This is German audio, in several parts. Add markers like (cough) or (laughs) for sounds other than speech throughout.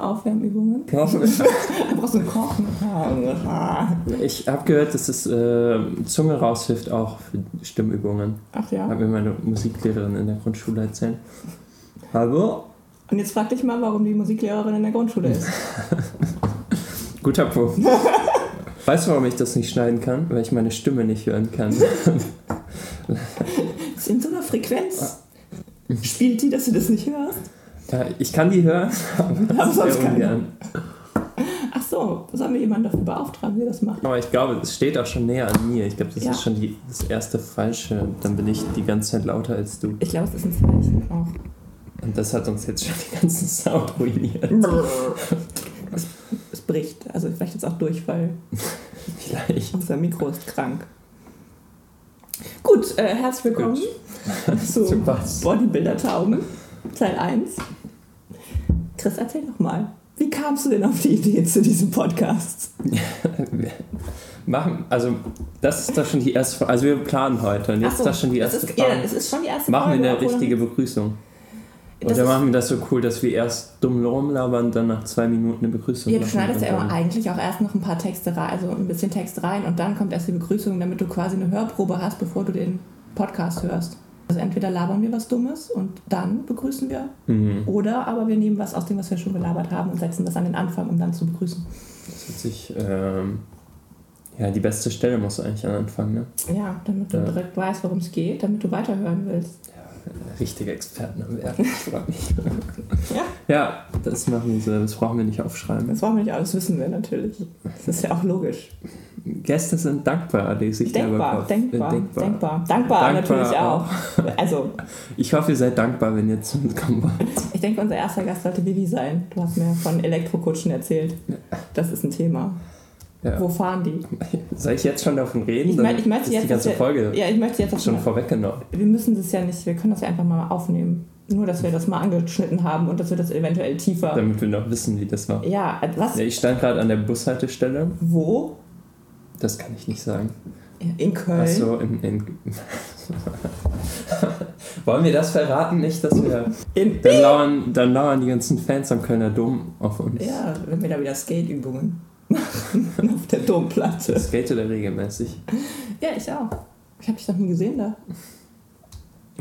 Aufwärmübungen. Ja. (laughs) Du brauchst einen Kochen. Ich habe gehört, dass es äh, Zunge raushilft auch für Stimmübungen. Ach ja. Hat mir meine Musiklehrerin in der Grundschule erzählt. Hallo? Und jetzt frag dich mal, warum die Musiklehrerin in der Grundschule ist. (laughs) Guter Punkt. (laughs) Weißt du, warum ich das nicht schneiden kann? Weil ich meine Stimme nicht hören kann. Ist in so einer Frequenz. Spielt die, dass du das nicht hörst? Ja, ich kann die hören, (laughs) aber sonst ungern. Ach so, sollen wir jemanden dafür beauftragen, der das macht? Aber ich glaube, es steht auch schon näher an mir. Ich glaube, das Ja. ist schon die, das erste Falsche. Dann bin ich die ganze Zeit lauter als du. Ich glaube, es ist ein Zeichen auch. Und das hat uns jetzt schon den ganzen Sound ruiniert. (laughs) Es, es bricht. Also vielleicht jetzt auch Durchfall. (laughs) Vielleicht. Unser Mikro ist krank. Gut, äh, herzlich willkommen zu Zu was? Bodybuilder-Tauben, Teil 1. Chris, erzähl doch mal. Wie kamst du denn auf die Idee zu diesem Podcast? Wir (laughs) machen, also das ist doch schon die erste Frage. Also wir planen heute und jetzt so, ist das schon die erste ist, ja, Frage. es ist schon die erste Machen wir Folge, eine obwohl- richtige Begrüßung. Oder machen wir das so cool, dass wir erst dumm rumlabern, dann nach zwei Minuten eine Begrüßung Ja, du schneidest ja dann- eigentlich auch erst noch ein paar Texte rein, also ein bisschen Text rein und dann kommt erst die Begrüßung, damit du quasi eine Hörprobe hast, bevor du den Podcast hörst. Also entweder labern wir was Dummes und dann begrüßen wir, Mhm. oder aber wir nehmen was aus dem, was wir schon gelabert haben und setzen das an den Anfang, um dann zu begrüßen. Das wird sich, ähm, ja, die beste Stelle muss eigentlich an Anfang, ne? Ja, damit du Ja. direkt weißt, worum es geht, damit du weiterhören willst. Richtige Experten am Werk. (laughs) Ich freu mich. Ja, Ja, das machen wir so, das brauchen wir nicht aufschreiben. das wollen wir nicht alles wissen wir natürlich. Das ist ja auch logisch. Gäste sind dankbar, lese ich Denkbar, denkbar, äh, denkbar, denkbar. Dankbar, Dankbar natürlich auch. Also, (laughs) Ich hoffe, ihr seid dankbar, wenn ihr zu uns kommen wollt. ich denke, unser erster Gast sollte Vivi sein. Du hast mir von Elektrokutschen erzählt. Das ist ein Thema. Ja. Wo fahren die? (laughs) Soll ich jetzt schon davon reden? Ich, mein, ich möchte ist jetzt, die ganze wir, Folge Ja, ich möchte jetzt schon vorweggenommen. Wir müssen das ja nicht, wir können das ja einfach mal aufnehmen. Nur, dass wir das mal angeschnitten haben und dass wir das eventuell tiefer. Damit wir noch wissen, wie das war. Ja, was? Ich stand gerade an der Bushaltestelle. Wo? Das kann ich nicht sagen. In Köln. Achso, in, in (laughs) Wollen wir das verraten? Nicht, dass wir. In Dann lauern, dann lauern die ganzen Fans am Kölner Dom auf uns. Ja, wenn wir da wieder Skate-Übungen. (laughs) Auf der Domplatte. Ich skate da regelmäßig. Ja, ich auch. Ich habe dich noch nie gesehen da.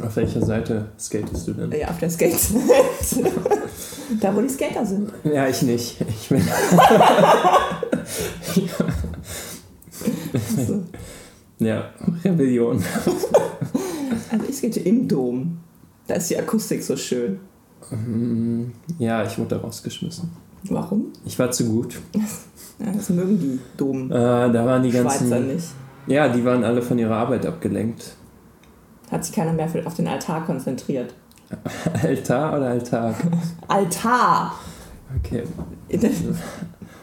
Auf welcher Seite skatest du denn? Ja, auf der Skate. (laughs) da, wo die Skater sind. Ja, ich nicht. Ich bin. So. (laughs) Ja, Rebellion. Also ich skate im Dom. Da ist die Akustik so schön. Mm, Ja, ich wurde rausgeschmissen. Warum? Ich war zu gut. Das mögen die Dom. Äh, da waren die Schweizer ganzen. nicht. Ja, die waren alle von ihrer Arbeit abgelenkt. Hat sich keiner mehr auf den Altar konzentriert. (laughs) Altar oder Alltag? Altar! Okay. (laughs)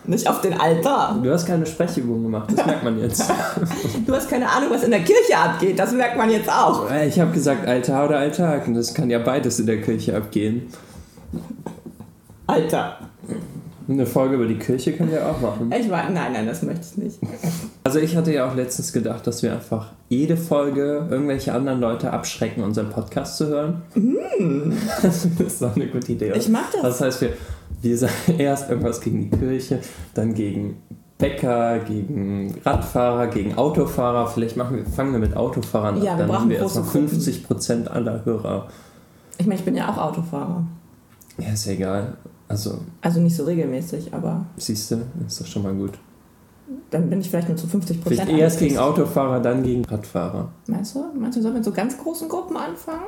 Nicht auf den Altar. Du hast keine Sprechübung gemacht, das merkt man jetzt. (laughs) Du hast keine Ahnung, was in der Kirche abgeht. Das merkt man jetzt auch. Äh, Ich habe gesagt Altar oder Alltag und das kann ja beides in der Kirche abgehen. Alter. Eine Folge über die Kirche können wir auch machen. Ich war, nein, nein, das möchte ich nicht. Also ich hatte ja auch letztens gedacht, dass wir einfach jede Folge irgendwelche anderen Leute abschrecken, unseren Podcast zu hören. (laughs) Das ist doch eine gute Idee. oder? Ich mag das. Das heißt, wir, wir sagen (laughs) erst irgendwas gegen die Kirche, dann gegen Bäcker, gegen Radfahrer, gegen Autofahrer. Vielleicht machen wir, fangen wir mit Autofahrern Ja, wir an. Dann brauchen haben wir erstmal Gruppen. 50% aller Hörer. Ich meine, ich bin ja auch Autofahrer. Ja, ist ja egal. Also, Also nicht so regelmäßig, aber siehst du, ist doch schon mal gut. dann bin ich vielleicht nur zu 50 Prozent. Vielleicht erst gegen Autofahrer, dann gegen Radfahrer. Meinst du? Meinst du, sollen wir mit so ganz großen Gruppen anfangen?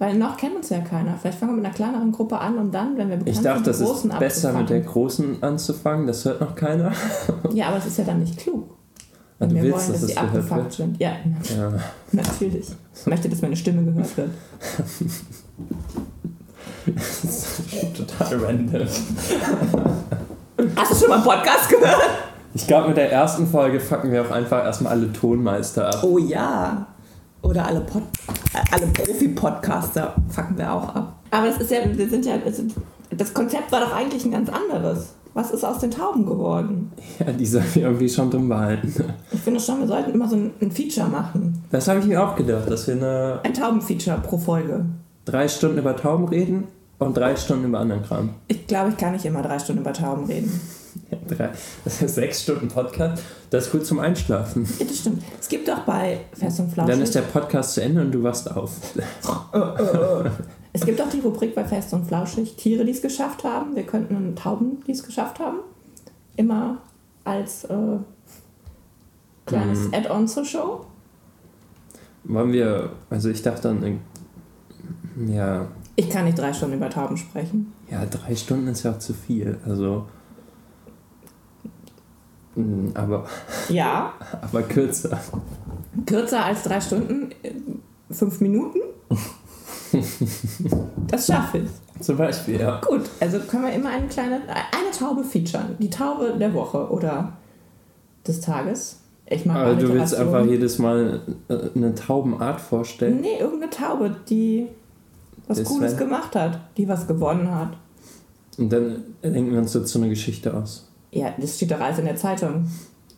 Weil noch kennt uns ja keiner. Vielleicht fangen wir mit einer kleineren Gruppe an und dann, wenn wir bekannt Ich dachte, das die ist besser mit der großen anzufangen, das hört noch keiner. (laughs) Ja, aber es ist ja dann nicht klug. Ah, Wenn du wir willst, wollen, dass dass gehört abgefuckt wird? sind. Ja, Ja. (laughs) natürlich. Ich möchte, dass meine Stimme gehört wird. (laughs) Total random. Hast du schon mal einen Podcast gehört? Ich glaube, mit der ersten Folge fucken wir auch einfach erstmal alle Tonmeister ab. Oh ja. Oder alle, Pod äh, alle Profi-Podcaster fucken wir auch ab. Aber das ist ja, wir sind ja, das Konzept war doch eigentlich ein ganz anderes. Was ist aus den Tauben geworden? Ja, die sollen wir irgendwie schon drin behalten. Ich finde schon, wir sollten immer so ein, ein Feature machen. Das habe ich mir auch gedacht, dass wir eine Ein Taubenfeature pro Folge. drei Stunden über Tauben reden und drei Stunden über anderen Kram. Ich glaube, ich kann nicht immer drei Stunden über Tauben reden. Ja, drei, das ist sechs Stunden Podcast. Das ist gut zum Einschlafen. Ja, das stimmt. Es gibt auch bei Fest und Flauschig... Dann ist der Podcast zu Ende und du wachst auf. Es gibt auch die Rubrik bei Fest und Flauschig, Tiere, die es geschafft haben. Wir könnten Tauben, die es geschafft haben. Immer als äh, kleines Mhm. Add-on zur Show. Wollen wir, also ich dachte dann, äh, ja, Ich kann nicht drei Stunden über Tauben sprechen. ja, drei Stunden ist ja auch zu viel. Also, mm, aber, Ja, (laughs) aber kürzer. kürzer als drei Stunden, äh, fünf Minuten. Das schaffe ich. Zum Beispiel, ja. Gut, also können wir immer eine kleine, eine Taube featuren. Die Taube der Woche oder des Tages. Ich mag Aber du willst einfach jedes Mal äh, eine Taubenart vorstellen. Nee, irgendeine Taube, die was Das Cooles gemacht hat, die was gewonnen hat. Und dann denken wir uns dazu eine Geschichte aus. Ja, das steht doch alles in der Zeitung.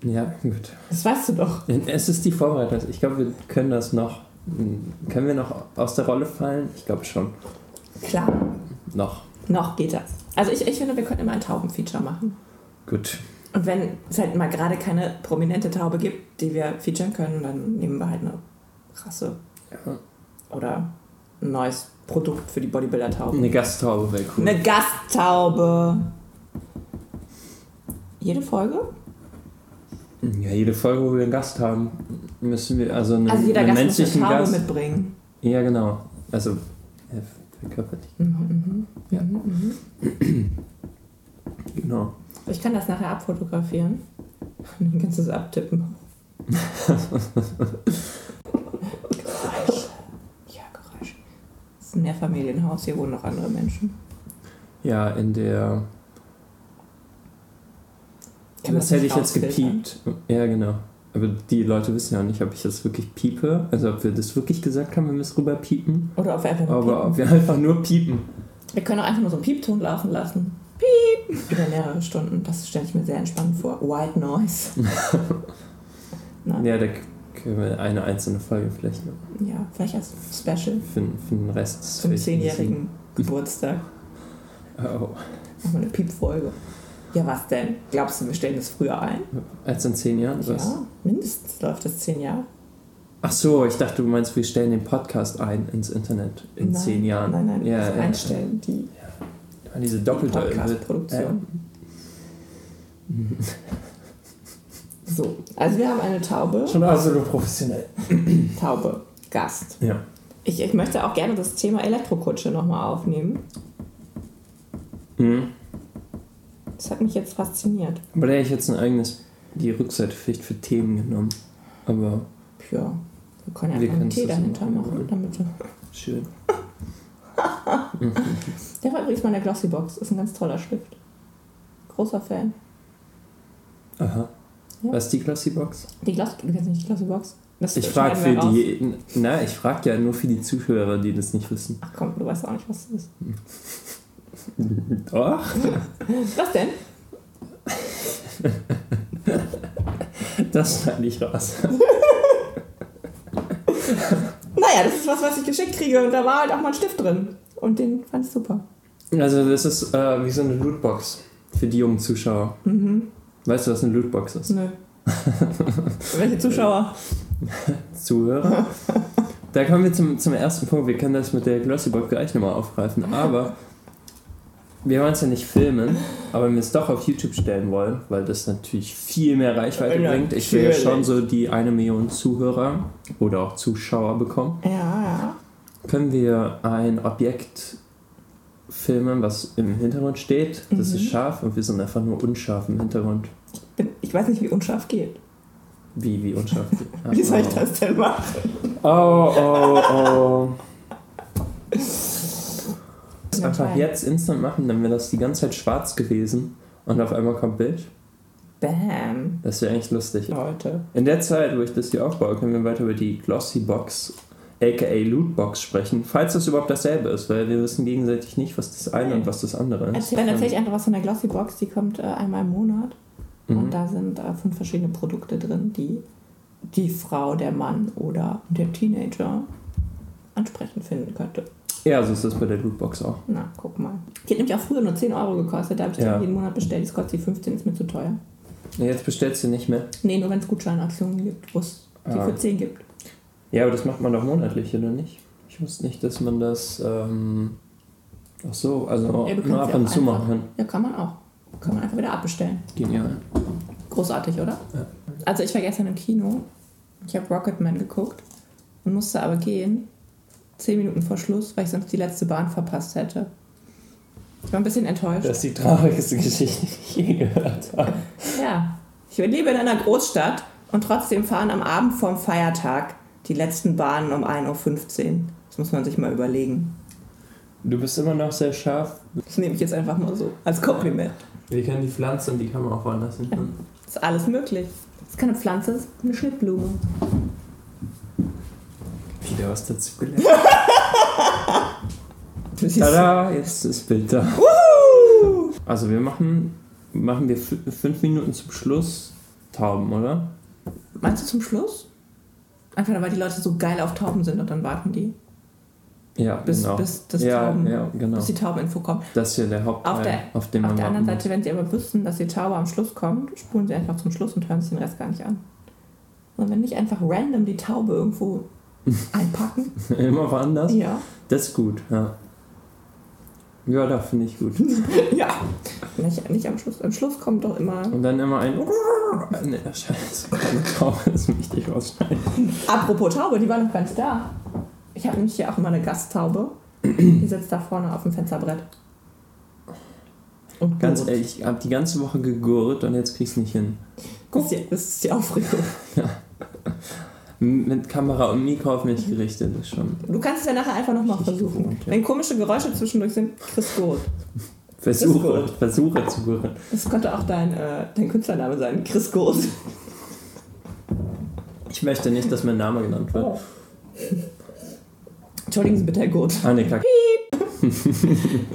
Ja, gut. Das weißt du doch. Es ist die Vorbereitung. Ich glaube, wir können das noch. Können wir noch aus der Rolle fallen? Ich glaube schon. Klar, Noch. noch geht das. Also ich, ich finde, wir könnten immer ein Taubenfeature machen. Gut. Und wenn es halt mal gerade keine prominente Taube gibt, die wir featuren können, dann nehmen wir halt eine Rasse Ja. oder ein neues Produkt für die Bodybuilder-Taube. Eine Gasttaube wäre cool. Eine Gasttaube. Jede Folge? Ja, jede Folge, wo wir einen Gast haben, müssen wir also einen, Also jeder einen Gast muss eine menschlichen Taube Gast. mitbringen. Ja, genau. Also ja, verkörpert. Mhm, Ja. mhm, mhm. Genau. Ich kann das nachher abfotografieren. (laughs) Dann kannst du es abtippen. (laughs) Geräusch. Ja, Geräusch. Das ist ein Mehrfamilienhaus, hier wohnen noch andere Menschen. Ja, in der. Kann das hätte ich jetzt gepiept. Ja, genau. Aber die Leute wissen ja nicht, ob ich das wirklich piepe. Also ob wir das wirklich gesagt haben, wenn wir es rüber piepen. Oder ob wir einfach nur Aber piepen. ob wir einfach nur piepen. Wir können auch einfach nur so einen Piepton laufen lassen. Piep! Über mehrere Stunden. Das stelle ich mir sehr entspannend vor. White Noise. (laughs) Nein. Ja, da können wir eine einzelne Folge vielleicht noch Ja, vielleicht als Special für, für den Rest. zum zehnjährigen (laughs) Geburtstag. Oh. Wir eine Piepfolge. Ja, was denn? Glaubst du, wir stellen das früher ein? Als in zehn Jahren? Was? Ja, mindestens läuft das zehn Jahre. Ach so, ich dachte, du meinst, wir stellen den Podcast ein ins Internet in nein, zehn Jahren. Nein, nein, ja, ja. einstellen, die Ja, Diese doppelte Podcast-Produktion. So, also wir haben eine Taube. Schon absolut professionell. (clears throat) Taube, Gast. Ja. Ich, ich möchte auch gerne das Thema Elektrokutsche nochmal aufnehmen. Mhm. Das hat mich jetzt fasziniert. Aber da hätte ich jetzt ein eigenes, die Rückseite vielleicht für Themen genommen. Aber Ja, wir können ja Wir einfach einen Tee dahinter machen. Damit du schön. (laughs) Der war übrigens mal in der Glossybox. Ist ein ganz toller Stift. Großer Fan. Aha. Ja. Was ist die Glossy-Box? Die Gloss, du kennst nicht die Glossybox? Das Ich frage für raus. die. Na, ich frage ja nur für die Zuhörer, die das nicht wissen. Ach komm, du weißt auch nicht, was das ist. (laughs) Doch. (laughs) Was denn? Das schneide ich raus. (laughs) Naja, das ist was, was ich geschickt kriege und da war halt auch mal ein Stift drin. Und den fand ich super. Also, das ist äh, wie so eine Lootbox für die jungen Zuschauer. Mhm. Weißt du, was eine Lootbox ist? Nö. Welche Zuschauer? (laughs) Zuhörer. Da kommen wir zum, zum ersten Punkt. Wir können das mit der Glossybox gleich nochmal aufgreifen. Aber wir wollen es ja nicht filmen, aber wenn wir es doch auf YouTube stellen wollen, weil das natürlich viel mehr Reichweite Ja, bringt. Ich will ja schon so die eine Million Zuhörer oder auch Zuschauer bekommen. Ja, ja. Können wir ein Objekt filmen, was im Hintergrund steht. Das Mhm. ist scharf und wir sind einfach nur unscharf im Hintergrund. Bin, ich weiß nicht, wie unscharf geht. Wie, wie unscharf? (laughs) Wie soll ich das denn machen? Oh, oh, oh. (laughs) Das einfach jetzt instant machen, dann wäre das die ganze Zeit schwarz gewesen und auf einmal kommt Bild. Bam. Das wäre eigentlich lustig. Leute. In der Zeit, wo ich das hier aufbaue, können wir weiter über die Glossy Box, aka Lootbox, sprechen. Falls das überhaupt dasselbe ist, weil wir wissen gegenseitig nicht, was das eine und was das andere ist. Erzähl, dann erzähle ich einfach was von der Glossybox. Die kommt äh, einmal im Monat. Mhm. Und da sind äh, fünf verschiedene Produkte drin, die die Frau, der Mann oder der Teenager ansprechend finden könnte. Ja, so ist das bei der Lootbox auch. Na, guck mal. Die hat nämlich auch früher nur 10 Euro gekostet. Da habe ich Ja. jeden Monat bestellt. Jetzt kostet die 15, ist mir zu teuer. Jetzt bestellst du nicht mehr. Nee, nur wenn es Gutscheinaktionen gibt, wo es die Ah. für 10 gibt. Ja, aber das macht man doch monatlich, oder nicht? Ich wusste nicht, dass man das. Ähm, ach so, also Ja, nur ab und zu einfach- machen kann. Ja, kann man auch. Kann man einfach wieder abbestellen. Genial. Großartig, oder? Ja. Also ich war gestern im Kino. Ich habe Rocketman geguckt und musste aber gehen. Zehn Minuten vor Schluss, weil ich sonst die letzte Bahn verpasst hätte. Ich war ein bisschen enttäuscht. Das ist die traurigste Geschichte, die ich je gehört habe. Ja. Ich lebe in einer Großstadt und trotzdem fahren am Abend vorm Feiertag die letzten Bahnen um 1.15 Uhr. Das muss man sich mal überlegen. Du bist immer noch sehr scharf. Das nehme ich jetzt einfach mal so als Kompliment. Wir können die Pflanze und die kann man auch woanders hin. (laughs) ist alles möglich. Das ist keine Pflanze, das ist eine Schnittblume. Wieder was dazu gelernt. (laughs) Tada, jetzt ist das Bild da. Also wir machen, machen wir fü- fünf Minuten zum Schluss Tauben, oder? Meinst du zum Schluss? Einfach weil die Leute so geil auf Tauben sind und dann warten die, Ja, bis, genau. bis, das ja, Tauben, ja, genau. bis die Taubeninfo kommt. Das ist ja der Hauptteil, Auf der- auf den Auf der anderen Seite, wenn sie aber wüssten, dass die Taube am Schluss kommt, spulen sie einfach zum Schluss und hören sich den Rest gar nicht an. Und wenn nicht einfach random die Taube irgendwo (laughs) einpacken. Immer woanders. Ja. Das ist gut, ja. Ja, das finde ich gut. (laughs) Ja. Nicht, nicht am Schluss. Am Schluss kommt doch immer. Und dann immer ein. Ne, scheiße, Taube, das möchte ich rausschneiden. Apropos Taube, die war noch ganz da. Ich habe nämlich hier auch immer eine Gasttaube. Die sitzt da vorne auf dem Fensterbrett. Und Ganz ehrlich, ich habe die ganze Woche gegurrt und jetzt krieg ich nicht hin. Das ist, die, das ist die Aufregung. M- Mit Kamera und Mikro auf mich gerichtet ist schon. Du kannst es ja nachher einfach nochmal versuchen. gewohnt, ja. Wenn komische Geräusche zwischendurch sind, Chris Gurt. Versuche, versuche zu gurren. Das könnte auch dein, äh, dein Künstlername sein, Chris Gurt. Ich möchte nicht, dass mein Name genannt wird. Entschuldigen Sie bitte, Herr Gurt. Annika.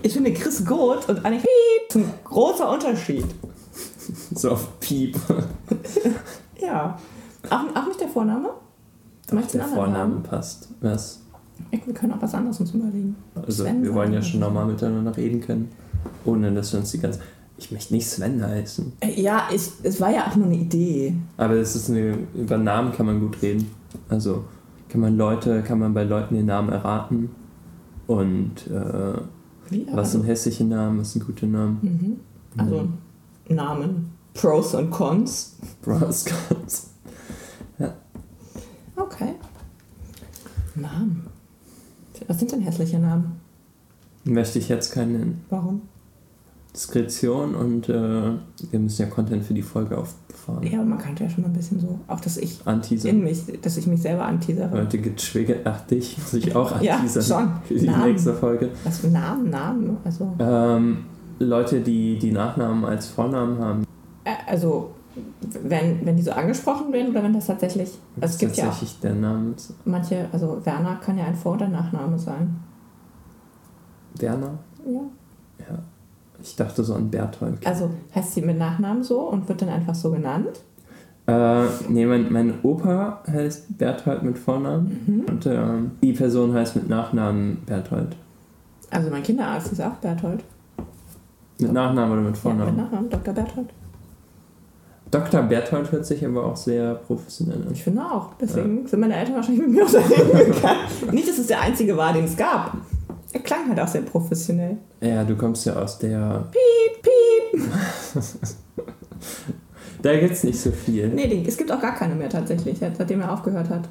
Ich finde Chris Gurt und Annika Piep ist ein großer Unterschied. So auf Piep. Ja. Auch, auch nicht der Vorname? Du der Vorname passt. Was? Ja, Wir können auch was anderes uns überlegen. Also Sven wir wollen ja schon normal miteinander reden können. Ohne dass wir uns die ganze. Ich möchte nicht Sven heißen. Äh, Ja, ich, es war ja auch nur eine Idee. Aber es ist eine, über Namen kann man gut reden. Also kann man Leute, kann man bei Leuten den Namen erraten. Und äh, Wie? was sind hässliche Namen, was sind gute Namen? Mhm. Also Namen. Pros und Cons. Bros, Cons. Okay. Namen. Hässliche Namen? Möchte ich jetzt keinen nennen. Warum? Diskretion und äh, wir müssen ja Content für die Folge auffahren. Ja, man kannte ja schon mal ein bisschen so. Auch, dass ich Anteaser. in mich, dass ich mich selber anteasere. Heute getriggert. Ach, dich muss ich auch (laughs) Ja, anteasern. schon. Für die Namen. nächste Folge. Was für Namen, Namen? Also, Ähm, Leute, die die Nachnamen als Vornamen haben. also wenn, wenn die so angesprochen werden oder wenn das tatsächlich. Also, es gibt ja auch tatsächlich der Name. manche, also Werner kann ja ein Vor- oder Nachname sein. Werner? Ja. Ja. Ich dachte so an Berthold. Also heißt sie mit Nachnamen so und wird dann einfach so genannt? Äh, nee, mein, mein Opa heißt Berthold mit Vornamen. Mhm. Und ähm, die Person heißt mit Nachnamen Berthold. Also mein Kinderarzt ist auch Berthold. Mit Nachnamen oder mit Ja, mit Vornamen? Nachnamen, Dr. Berthold. Dr. Berthold hört sich aber auch sehr professionell an. Ich finde auch. Deswegen sind meine Eltern wahrscheinlich mit mir unterwegs gegangen. (laughs) Nicht, dass es der einzige war, den es gab. Er klang halt auch sehr professionell. Ja, du kommst ja aus der. Piep, piep. (laughs) Da gibt's nicht so viel. Nee, es gibt auch gar keine mehr tatsächlich, seitdem er aufgehört hat.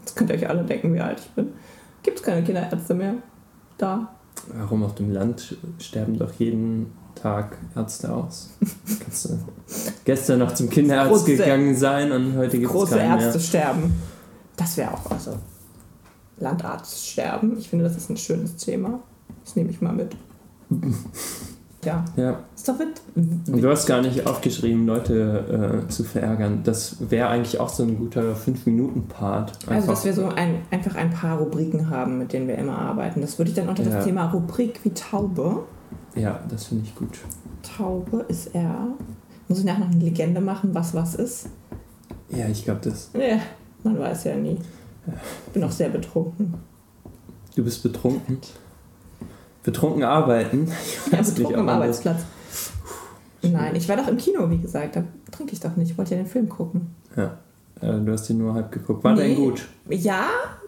Jetzt könnt ihr euch alle denken, wie alt ich bin. Gibt es keine Kinderärzte mehr da. Warum auf dem Land sterben doch jeden Tag Ärzte aus? (laughs) Kannst du gestern noch zum Kinderarzt Große- gegangen sein und heute gibt es Große keinen Ärzte mehr. sterben. Das wäre auch also. Landarzt sterben. Ich finde, das ist ein schönes Thema. Das nehme ich mal mit. (laughs) Ja, Ja, ist doch und du hast gar nicht aufgeschrieben, Leute äh, zu verärgern. Das wäre eigentlich auch so ein guter 5-Minuten-Part. Also, dass wir so ein, einfach ein paar Rubriken haben, mit denen wir immer arbeiten. Das würde ich dann unter Ja. das Thema Rubrik wie Taube. Ja, das finde ich gut. Taube ist er. Muss ich nachher noch eine Legende machen, was was ist? Ja, ich glaube das. Ja, man weiß ja nie. Bin auch sehr betrunken. Du bist betrunken. Betrunken arbeiten. (laughs) Ich Ja, weiß nicht, betrunken am Arbeitsplatz. Nein, ich war doch im Kino, wie gesagt. Da trinke ich doch nicht. Ich wollte ja den Film gucken. Ja. Äh, du hast den nur halb geguckt. War der Nee. gut? Ja,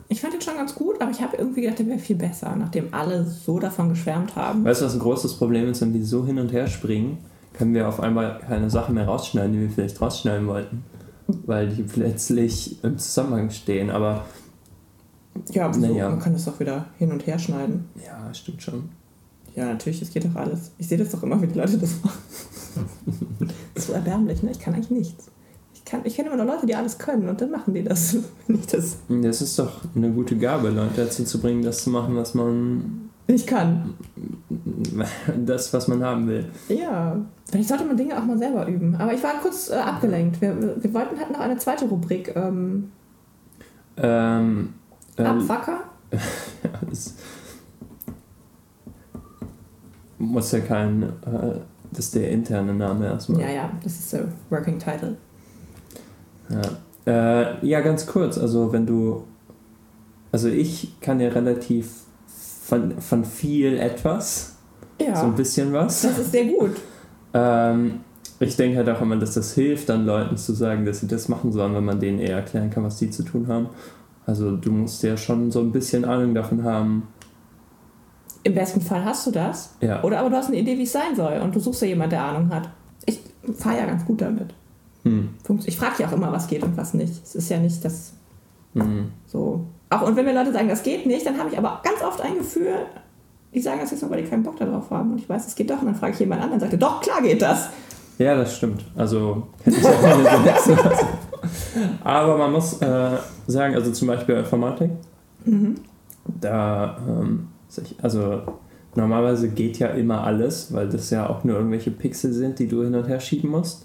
ich fand den schon ganz gut, aber ich habe irgendwie gedacht, der wäre viel besser, nachdem alle so davon geschwärmt haben. Weißt du, was ein großes Problem ist, wenn wir so hin und her springen, können wir auf einmal keine Sachen mehr rausschneiden, die wir vielleicht rausschneiden wollten. Weil die plötzlich im Zusammenhang stehen. Aber Ja, wieso? Naja. man kann das doch wieder hin und her schneiden. ja, stimmt schon. Ja, natürlich, es geht doch alles. Ich sehe das doch immer, wie die Leute das machen. (laughs) so erbärmlich, ne? Ich kann eigentlich nichts. Ich, kann, ich kenne immer nur Leute, die alles können und dann machen die das. (laughs) Wenn ich das Das ist doch eine gute Gabe, Leute dazu zu bringen, das zu machen, was man. Nicht kann. (laughs) das, was man haben will. Ja, vielleicht sollte man Dinge auch mal selber üben. Aber ich war kurz äh, abgelenkt. Wir, wir, wollten halt noch eine zweite Rubrik. Ähm, Ähm, ähm, Abwacker? (laughs) das muss ja kein. Äh, das ist der interne Name erstmal. Ja, ja, das ist der Working Title. Ja. Äh, ja, ganz kurz. Also, wenn du. Also, ich kann ja relativ von, von viel etwas, Ja, so ein bisschen was. das ist sehr gut. Ähm, ich denke halt auch immer, dass das hilft, dann Leuten zu sagen, dass sie das machen sollen, wenn man denen eher erklären kann, was die zu tun haben. Also, du musst ja schon so ein bisschen Ahnung davon haben. Im besten Fall hast du das. Ja. Oder aber du hast eine Idee, wie es sein soll. Und du suchst ja jemanden, der Ahnung hat. Ich fahre ja ganz gut damit. Hm. Ich frage ja auch immer, was geht und was nicht. Es ist ja nicht das Hm. so. Auch und wenn mir Leute sagen, das geht nicht, dann habe ich aber ganz oft ein Gefühl, die sagen das jetzt nur, weil die keinen Bock darauf haben. Und ich weiß, es geht doch. Und dann frage ich jemand anderen und sagt, doch, klar geht das. Ja, das stimmt. Also, hätte ich auch nicht so lassen. (laughs) Aber man muss äh, sagen, also zum Beispiel Informatik, Mhm. da, ähm, also normalerweise geht ja immer alles, weil das ja auch nur irgendwelche Pixel sind, die du hin und her schieben musst.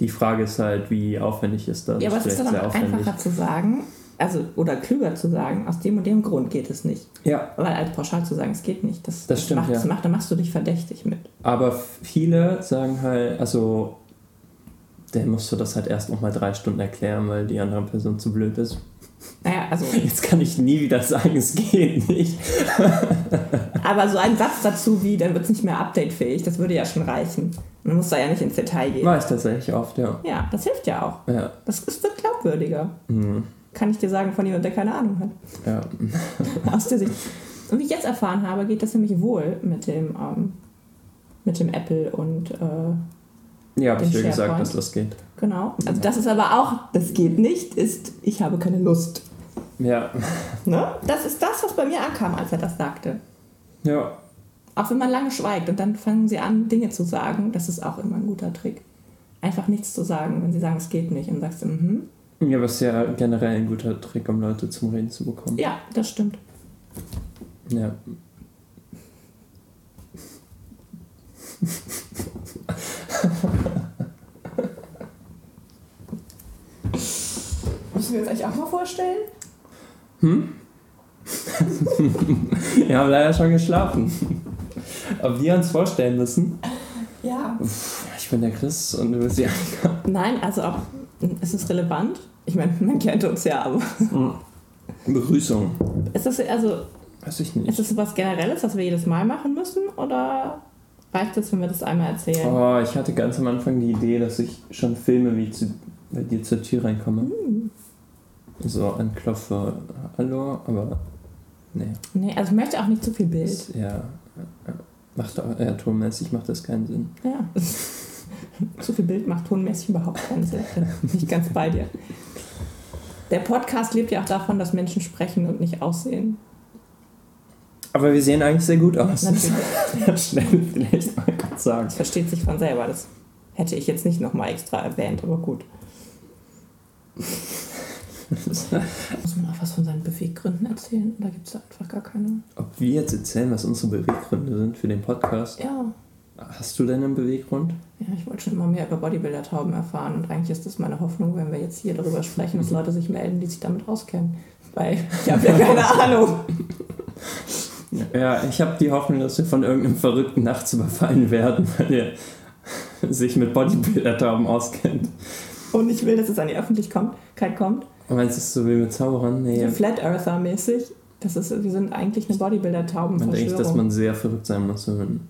Die Frage ist halt, wie aufwendig ist das? Ja, aber es ist auch einfacher zu sagen, also oder klüger zu sagen, aus dem und dem Grund geht es nicht. Ja, Weil als pauschal zu sagen, es geht nicht, das, Das stimmt, macht, ja. das macht, da machst du dich verdächtig mit. aber viele sagen halt, also, der musst du das halt erst noch mal drei Stunden erklären, weil die andere Person zu blöd ist. Naja, also, (laughs) Jetzt kann ich nie wieder sagen, es geht nicht. (laughs) aber so ein Satz dazu wie, dann wird es nicht mehr updatefähig, das würde ja schon reichen. Man muss da ja nicht ins Detail gehen. Ich tatsächlich oft, ja. Ja, das hilft ja auch. Ja. Das ist, wird glaubwürdiger. Mhm. Kann ich dir sagen von jemandem, der keine Ahnung hat. ja. (laughs) Aus der Sicht. Und wie ich jetzt erfahren habe, geht das nämlich wohl mit dem, ähm, mit dem Apple und äh, Ja, habe ich ja gesagt, dass das geht. genau. Also das ist aber auch, das geht nicht, ist, ich habe keine Lust. Ja. Ne? Das ist das, was bei mir ankam, als er das sagte. Ja. Auch wenn man lange schweigt und dann fangen sie an, Dinge zu sagen, das ist auch immer ein guter Trick. Einfach nichts zu sagen, wenn sie sagen, es geht nicht. Und sagst du, mhm. Ja, aber es ist ja generell ein guter Trick, um Leute zum Reden zu bekommen. Ja, das stimmt. Ja. Müssen wir uns eigentlich auch mal vorstellen? (laughs) Wir haben leider schon geschlafen. Ob wir uns vorstellen müssen? Ja. Ich bin der Chris und du bist die Annika. Nein, also ob, ist es relevant? Ich meine, man kennt uns ja, aber Begrüßung. ist das also Weiß ich ist nicht. das was Generelles, was wir jedes Mal machen müssen oder reicht es, wenn wir das einmal erzählen? Oh, ich hatte ganz am Anfang die Idee, dass ich schon filme, wie ich zu, bei dir zur Tür reinkomme. So anklopfe, hallo, aber nee. Nee, also ich möchte auch nicht zu viel Bild. Das, ja, ja, macht auch, ja, tonmäßig macht das keinen Sinn. Ja. (laughs) zu viel Bild macht tonmäßig überhaupt keinen Sinn. Nicht ganz bei dir. Der Podcast lebt ja auch davon, dass Menschen sprechen und nicht aussehen. Aber wir sehen eigentlich sehr gut aus. Natürlich. Schnell (laughs) vielleicht mal kurz sagen. Das versteht sich von selber. Das hätte ich jetzt nicht nochmal extra erwähnt, aber gut. Muss man auch was von seinen Beweggründen erzählen? Oder gibt es da einfach gar keine? Ob wir jetzt erzählen, was unsere Beweggründe sind für den Podcast? Ja. Hast du denn einen Beweggrund? Ja, ich wollte schon immer mehr über Bodybuilder-Tauben erfahren und eigentlich ist das meine Hoffnung, wenn wir jetzt hier darüber sprechen, dass Leute sich melden, die sich damit auskennen. Weil ich habe ja (laughs) keine Ahnung. Ja, ich habe die Hoffnung, dass wir von irgendeinem Verrückten nachts überfallen werden, weil der sich mit Bodybuilder-Tauben auskennt. Und ich will, dass es an die Öffentlichkeit kommt. Meinst du, es ist so wie mit Zauberern? Nee. So Flat Earther-mäßig. Das ist, wir sind eigentlich eine Bodybuilder-Tauben. Man denkt, dass man sehr verrückt sein muss, wenn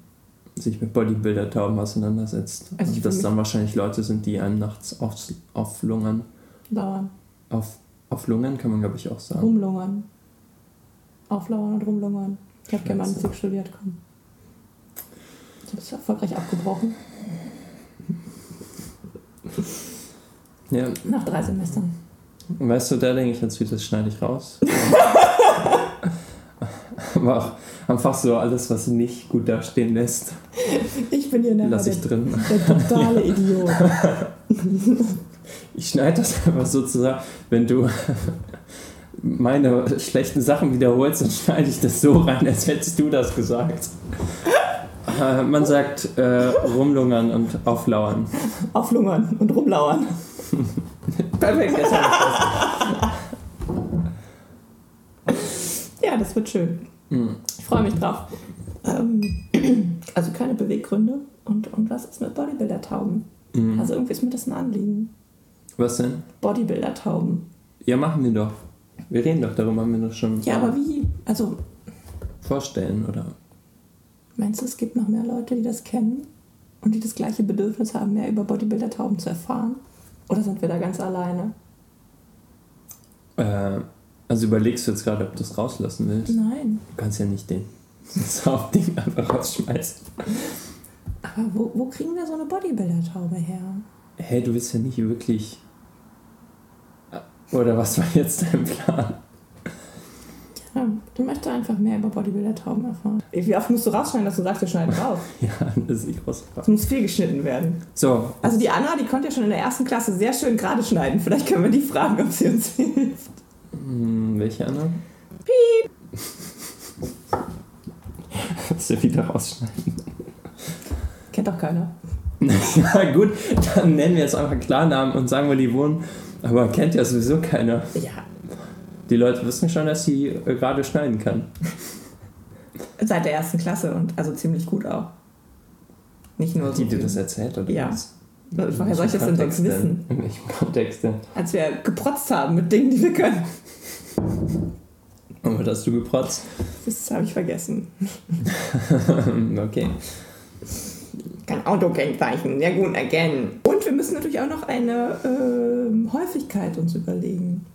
sich mit Bodybuilder-Tauben auseinandersetzt. Also Und dass dann wahrscheinlich Leute sind, die einem nachts auf, auflungern. Lauern. Auf, auflungern kann man, glaube ich, auch sagen. Rumlungern. Auflauern und rumlungern. Ich habe Germanistik studiert, komm. Ich habe es erfolgreich abgebrochen. Ja, Nach drei Semestern. weißt du, da denke ich jetzt, wie das schneide ich raus. (laughs) Aber auch (laughs) einfach so alles, was nicht gut dastehen lässt, Ich bin hier lasse der, ich drin. der totale (laughs) Idiot. Ich schneide das einfach sozusagen, wenn du meine schlechten Sachen wiederholst, dann schneide ich das so rein, als hättest du das gesagt. Äh, man sagt äh, rumlungern und auflauern. Auflungern und rumlauern. (laughs) Perfekt, jetzt hab Ja, das wird schön. Ich freue mich drauf. Ähm, (clears throat) also keine Beweggründe. Und, und was ist mit Bodybuilder-Tauben? Hm. Also irgendwie ist mir das ein Anliegen. Was denn? Bodybuilder-Tauben. Ja, machen wir doch. Wir reden doch darüber, haben wir doch schon Ja, aber wie? Also vorstellen, oder? meinst du, es gibt noch mehr Leute, die das kennen und die das gleiche Bedürfnis haben, mehr über Bodybuilder-Tauben zu erfahren? Oder sind wir da ganz alleine? Äh, also überlegst du jetzt gerade, ob du das rauslassen willst? Nein. Du kannst ja nicht den (laughs) das Hauptding einfach rausschmeißen. Aber wo, wo kriegen wir so eine Bodybuilder-Taube her? Hey, du willst ja nicht wirklich. Oder was war jetzt dein Plan? Ja, du möchtest einfach mehr über Bodybuilder-Tauben erfahren. Wie oft musst du rausschneiden, dass du sagst, wir schneiden raus? (laughs) Ja, das ist nicht Es rausgebracht. muss viel geschnitten werden. So, Also die Anna, die konnte ja schon in der ersten Klasse sehr schön gerade schneiden. Vielleicht können wir die fragen, ob sie uns (laughs) hilft. Hm, welche Anna? Piep! (laughs) Was wir wieder rausschneiden. Kennt doch keiner. (laughs) ja, gut, dann nennen wir jetzt einfach Klarnamen und sagen, wo die wohnen. Aber kennt ja sowieso keiner. Ja. Die Leute wissen schon, dass sie äh, gerade schneiden kann. (laughs) Seit der ersten Klasse und also ziemlich gut auch. Nicht nur so. Die dir das erzählt, oder? Ja. was? Woher soll ich das denn sonst wissen? In welchem Kontext denn? Als wir geprotzt haben mit Dingen, die wir können. Und was hast du geprotzt? Das habe ich vergessen. (laughs) okay. Kein Autokennzeichen. Ja gut, again. Und wir müssen natürlich auch noch eine ähm, Häufigkeit uns überlegen.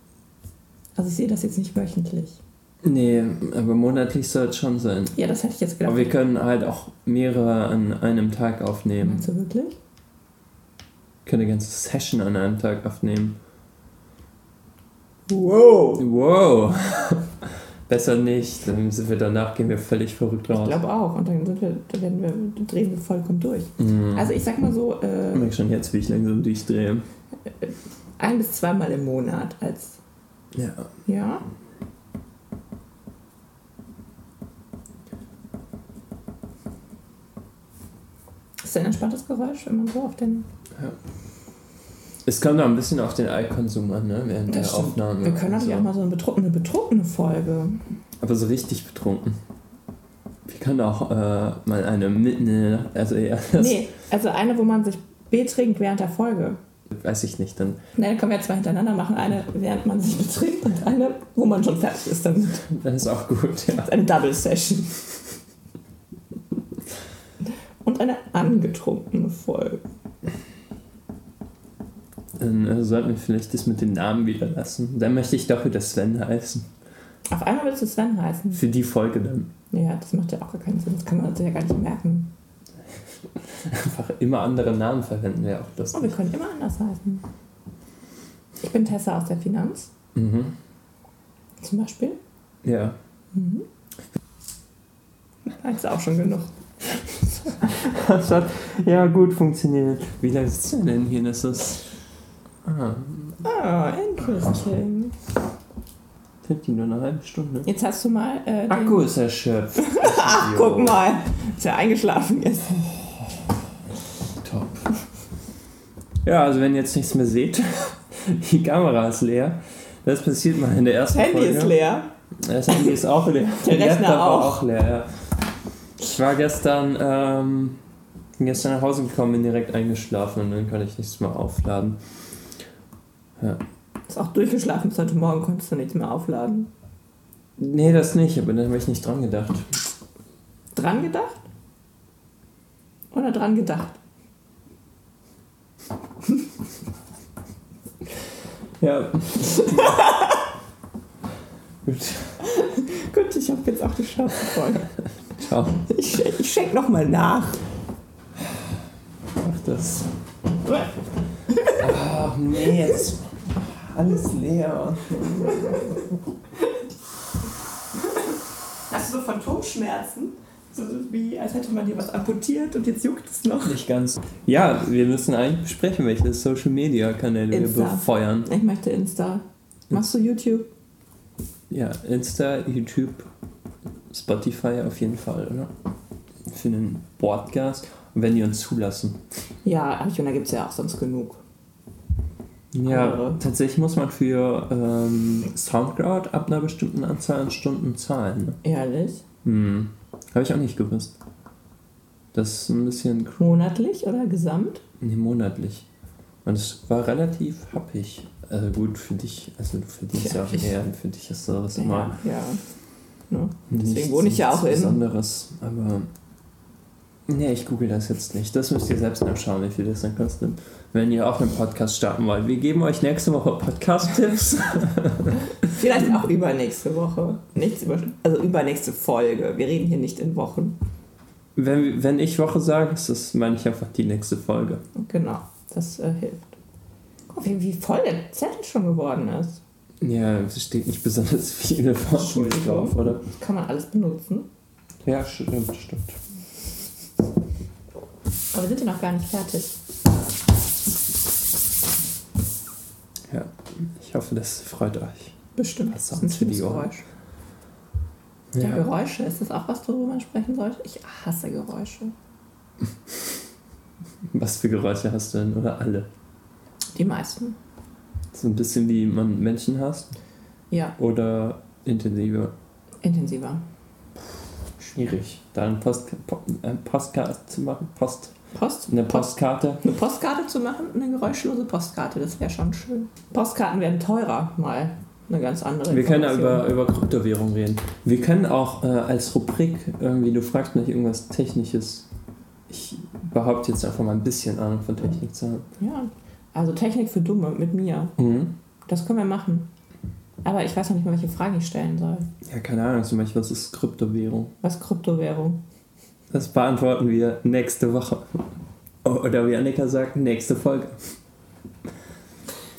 Also ich sehe das jetzt nicht wöchentlich. Nee, aber monatlich soll es schon sein. Ja, das hätte ich jetzt gedacht. Aber wir können halt auch mehrere an einem Tag aufnehmen. Du wirklich? Können eine ganze Session an einem Tag aufnehmen. Wow. Wow! (laughs) Besser nicht, dann sind wir danach, gehen wir völlig verrückt Ich raus. glaube auch. Und dann, sind wir, dann werden wir, dann drehen wir vollkommen durch. Mhm. Also ich sag mal so, ich äh, merke schon jetzt, wie ich langsam durchdrehe. ein bis zweimal im Monat als Ja. ja. Ist ein entspanntes Geräusch, wenn man so auf den. Es kommt auch ein bisschen auf den Alkoholkonsum an, ne? Während der Das stimmt. Aufnahme. Wir können natürlich so. auch mal so eine betrunkene, betrunkene Folge. Aber so richtig betrunken. Wir können auch äh, mal eine mitten, der- also ja, (laughs) das Nee, also eine, wo man sich betrinkt während der Folge. weiß ich nicht. Dann, Nein, dann können wir ja zwei hintereinander machen. Eine, während man sich betrinkt und eine, wo man schon fertig ist. Dann (laughs) dann ist auch gut, ja. eine Double Session. Und eine angetrunkene Folge. Dann äh, sollten wir vielleicht das mit den Namen wieder lassen. Dann möchte ich doch wieder Sven heißen. Auf einmal willst du Sven heißen. Für die Folge dann. Ja, das macht ja auch gar keinen Sinn. Das kann man sich ja gar nicht merken. Einfach immer andere Namen verwenden wäre auch Oh, wir können immer anders heißen. Ich bin Tessa aus der Finanz, Mhm. zum Beispiel. Ja. Das ist auch schon genug. (laughs) Das hat ja gut funktioniert. Wie lange sitzt du denn hier? Das ist. Ah, Ah, interesting. tippt die nur eine halbe Stunde. Jetzt hast du mal. Äh, Akku ist erschöpft. (laughs) Ach, guck mal. Ist ja eingeschlafen jetzt. (laughs) Top. Ja, also wenn ihr jetzt nichts mehr seht, (laughs) die Kamera ist leer. Das passiert mal in der ersten Das Handy Folge. ist leer. Das Handy ist auch leer. Der Rechner Laptop auch. auch leer, ja. Ich war gestern, ähm, bin gestern nach Hause gekommen, bin direkt eingeschlafen und dann konnte ich nichts mehr aufladen. Ja. Ist auch durchgeschlafen bis heute Morgen, konntest du nichts mehr aufladen. Nee, das nicht, aber da habe ich nicht dran gedacht. Dran gedacht? Oder dran gedacht? (laughs) Ja. (laughs) Gut. Gut, ich habe jetzt auch die Schnauze voll. (laughs) Ciao. Ich, ich schenk nochmal nach. Mach das. Ach nee, jetzt alles leer. Hast du so Phantomschmerzen? So wie, als hätte man dir was amputiert und jetzt juckt es noch. Nicht ganz. Ja, wir müssen eigentlich besprechen, welche Social Media Kanäle wir Insta. befeuern. Ich möchte Insta. Machst du YouTube? Ja, Insta, YouTube, Spotify auf jeden Fall, oder? Für einen Podcast. Und wenn die uns zulassen. Ja, und da gibt es ja auch sonst genug. Ja, Andere. tatsächlich muss man für ähm, Soundcloud ab einer bestimmten Anzahl an Stunden zahlen. Ne? Ehrlich? Hm. Habe ich auch nicht gewusst. Das ist ein bisschen Monatlich oder gesamt? nee, monatlich. Und es war relativ happig. Also gut für dich, also du verdienst ja, Ja, auch mehr, für dich ist sowas immer Ja. ja. Ne? Deswegen nichts- wohne ich ja auch in. Besonderes. Aber nee, ich google das jetzt nicht. Das müsst ihr selbst nachschauen, wie viel das dann kostet. Wenn ihr auch einen Podcast starten wollt. Wir geben euch nächste Woche Podcast-Tipps. (laughs) Vielleicht auch übernächste Woche. Nichts über, also übernächste Folge. Wir reden hier nicht in Wochen. wenn, wenn ich Woche sage, ist das, meine ich einfach die nächste Folge. Genau, das äh, hilft. Guck, wie, wie voll der Zettel schon geworden ist. Ja, es steht nicht besonders viele Entschuldigung. drauf, oder? Kann man alles benutzen. Ja, stimmt, stimmt. Aber wir sind ja noch gar nicht fertig. Ja, ich hoffe, das freut euch. Bestimmt. Was sonst für die? Geräusch. Ja. Geräusche, ist das auch was, worüber man sprechen sollte? Ich hasse Geräusche. (laughs) Was für Geräusche hast du denn? Oder alle? Die meisten. So ein bisschen wie man Menschen hasst? Ja, Oder intensiver? intensiver. Schwierig. Da einen Post, po, ein Postkarte zu machen. Post, Post? eine Postkarte. Eine Postkarte zu machen? Eine geräuschlose Postkarte, das wäre schon schön. Postkarten werden teurer, mal. Eine ganz andere Wir können ja über, über Kryptowährung reden. Wir können auch äh, als Rubrik irgendwie, du fragst mich irgendwas Technisches. Ich behaupte jetzt einfach mal ein bisschen Ahnung von Technik zu haben. Ja, also Technik für Dumme mit mir. Mhm. Das können wir machen. Aber ich weiß noch nicht mal, welche Frage ich stellen soll. Ja, keine Ahnung, zum Beispiel, was ist Kryptowährung? Was ist Kryptowährung? Das beantworten wir nächste Woche. Oder wie Annika sagt, nächste Folge.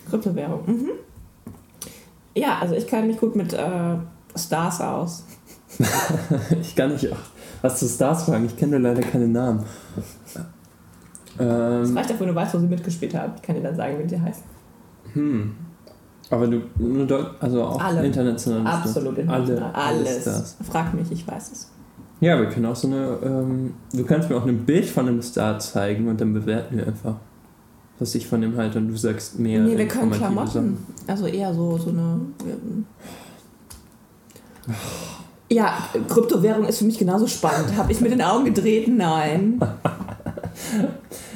Kryptowährung. Mhm. Ja, also ich kann mich gut mit äh, Stars aus. (laughs) Ich kann nicht auch was zu Stars fragen, ich kenne nur leider keine Namen. Es Ähm, reicht auch, wenn du weißt, wo sie mitgespielt haben. Ich kann dir dann sagen, wie die heißen. hm. Aber du, nur dort, also auch Alle. international. Absolut. International. alle Alles. Stars. Frag mich, ich weiß es. Ja, wir können auch so eine, ähm, du kannst mir auch ein Bild von einem Star zeigen und dann bewerten wir einfach, was ich von dem halte und du sagst mehr. nee, wir können Klamotten. Sachen. Also eher so, so eine. ähm, Ja, Kryptowährung ist für mich genauso spannend. Habe ich mit den Augen gedreht? Nein. (laughs)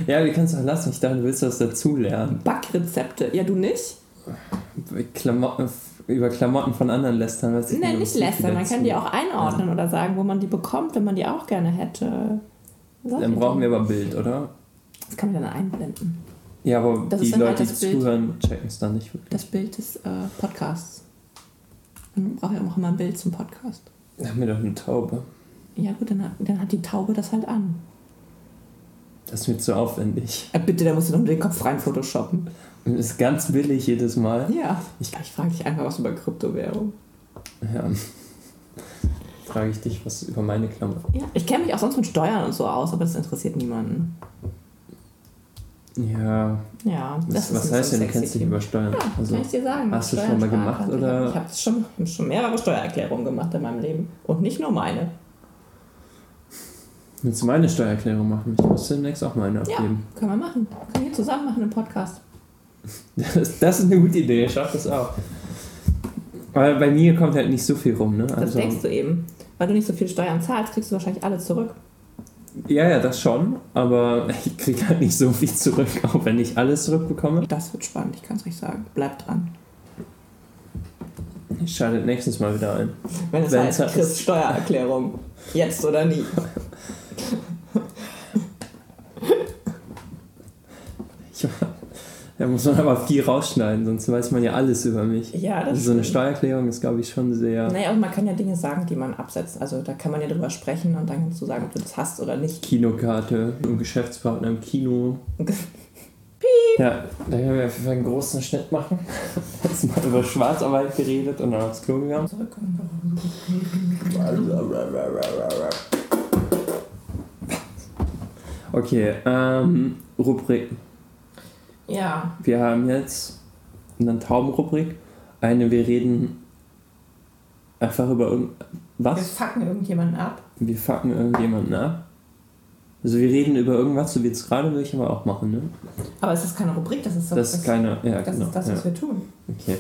Ja, wir können es auch lassen. Ich dachte, du willst was dazulernen. Backrezepte. Ja, du nicht? Klamotten, über Klamotten von anderen lästern. weiß ich ob nicht lästern. Man kann die auch einordnen oder sagen, wo man die bekommt, wenn man die auch gerne hätte. Solche Dann brauchen wir aber Bild, oder? Das kann man dann einblenden. Ja, aber Das die ist dann Leute, halt die Bild. zuhören, checken es dann nicht wirklich. Das Bild des äh, Podcasts. Man braucht ja auch immer ein Bild zum Podcast. Da haben wir doch eine Taube. Ja gut, dann hat, dann hat die Taube das halt an. Das ist mir zu aufwendig. Äh, bitte, da musst du noch den Kopf rein photoshoppen. Ist ganz billig jedes Mal. Ja. Ich, ich frage dich einfach was über Kryptowährung. Ja. Frage ich dich was über meine Klamotten. Ja. Ich kenne mich auch sonst mit Steuern und so aus, aber das interessiert niemanden. Ja, Ja, was, das was ist heißt so denn, du kennst dich über Steuern? Ja, also, kann ich dir sagen. hast du schon mal gemacht, oder? Ich habe schon, hab schon mehrere Steuererklärungen gemacht in meinem Leben. Und nicht nur meine. willst du meine Steuererklärung machen? Ich muss demnächst auch meine Ja, abgeben. können wir machen. Können wir zusammen machen im Podcast. Das, das ist eine gute Idee, ich schaff das auch. Aber bei mir kommt halt nicht so viel rum, ne? Das Also, denkst du eben. Weil du nicht so viel Steuern zahlst, kriegst du wahrscheinlich alle zurück. ja, ja, das schon, aber ich kriege halt nicht so viel zurück, (laughs) auch wenn ich alles zurückbekomme. Das wird spannend, ich kann es euch sagen. Bleib dran. Schaltet nächstes Mal wieder ein. Wenn es Wenn's heißt, Chris Steuererklärung. Jetzt oder nie. (laughs) Ich, da muss man aber viel rausschneiden, sonst weiß man ja alles über mich. Ja, das Also so eine. Steuererklärung ist, glaube ich, schon sehr. Naja, und man kann ja Dinge sagen, die man absetzt. Also da kann man ja drüber sprechen und dann kannst du sagen, ob du das hast oder nicht. Kinokarte, ein Geschäftspartner im Kino. (laughs) Ja, da können wir auf jeden Fall einen großen Schnitt machen. (laughs) Jetzt mal über Schwarzarbeit geredet und dann aufs Klo gegangen. Okay, ähm, Rubrik. Ja, Wir haben jetzt eine Taubenrubrik. Eine, wir reden einfach über wir irgendwas. fucken irgendjemanden ab. Wir fucken irgendjemanden ab. Also wir reden über irgendwas, so wie jetzt gerade will ich aber auch machen, ne? Aber es ist keine Rubrik, das ist doch Das ist keine. Ja, das, genau. ist das ja. was wir tun. Okay.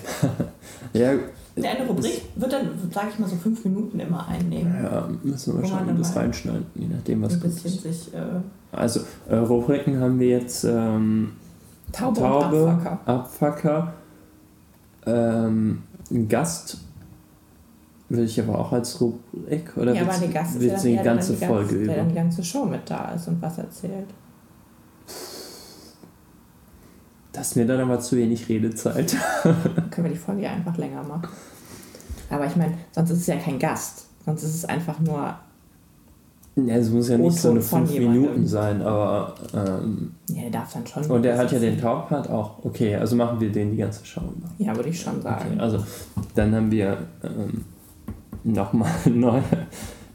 (laughs) ja, Eine Rubrik wird dann, sage ich mal, so fünf Minuten immer einnehmen. ja, müssen wir schauen, dann wie das reinschneiden, je nachdem, was Ein bisschen ist. sich äh, Also, äh, Rubriken haben wir jetzt ähm, Taube, Taube, und Abfucker. Abfucker, ähm, Gast will ich aber auch als Rubrik oder Ja, aber der Gast ja die ganze die Folge ganze, der dann über? die ganze Show mit da ist und was erzählt. Das ist mir dann aber zu wenig Redezeit. Dann können wir die Folge ja einfach länger machen. Aber ich meine, sonst ist es ja kein Gast. Sonst ist es einfach nur. Ja, es muss ja nicht so eine O-Ton von 5 jemandem. Minuten sein, aber ähm, Ja, der darf dann schon. und der hat ja den Taubpart auch. Okay, also machen wir den die ganze Show über. Ja, würde ich schon sagen. Okay, also dann haben wir ähm, nochmal (laughs) eine neue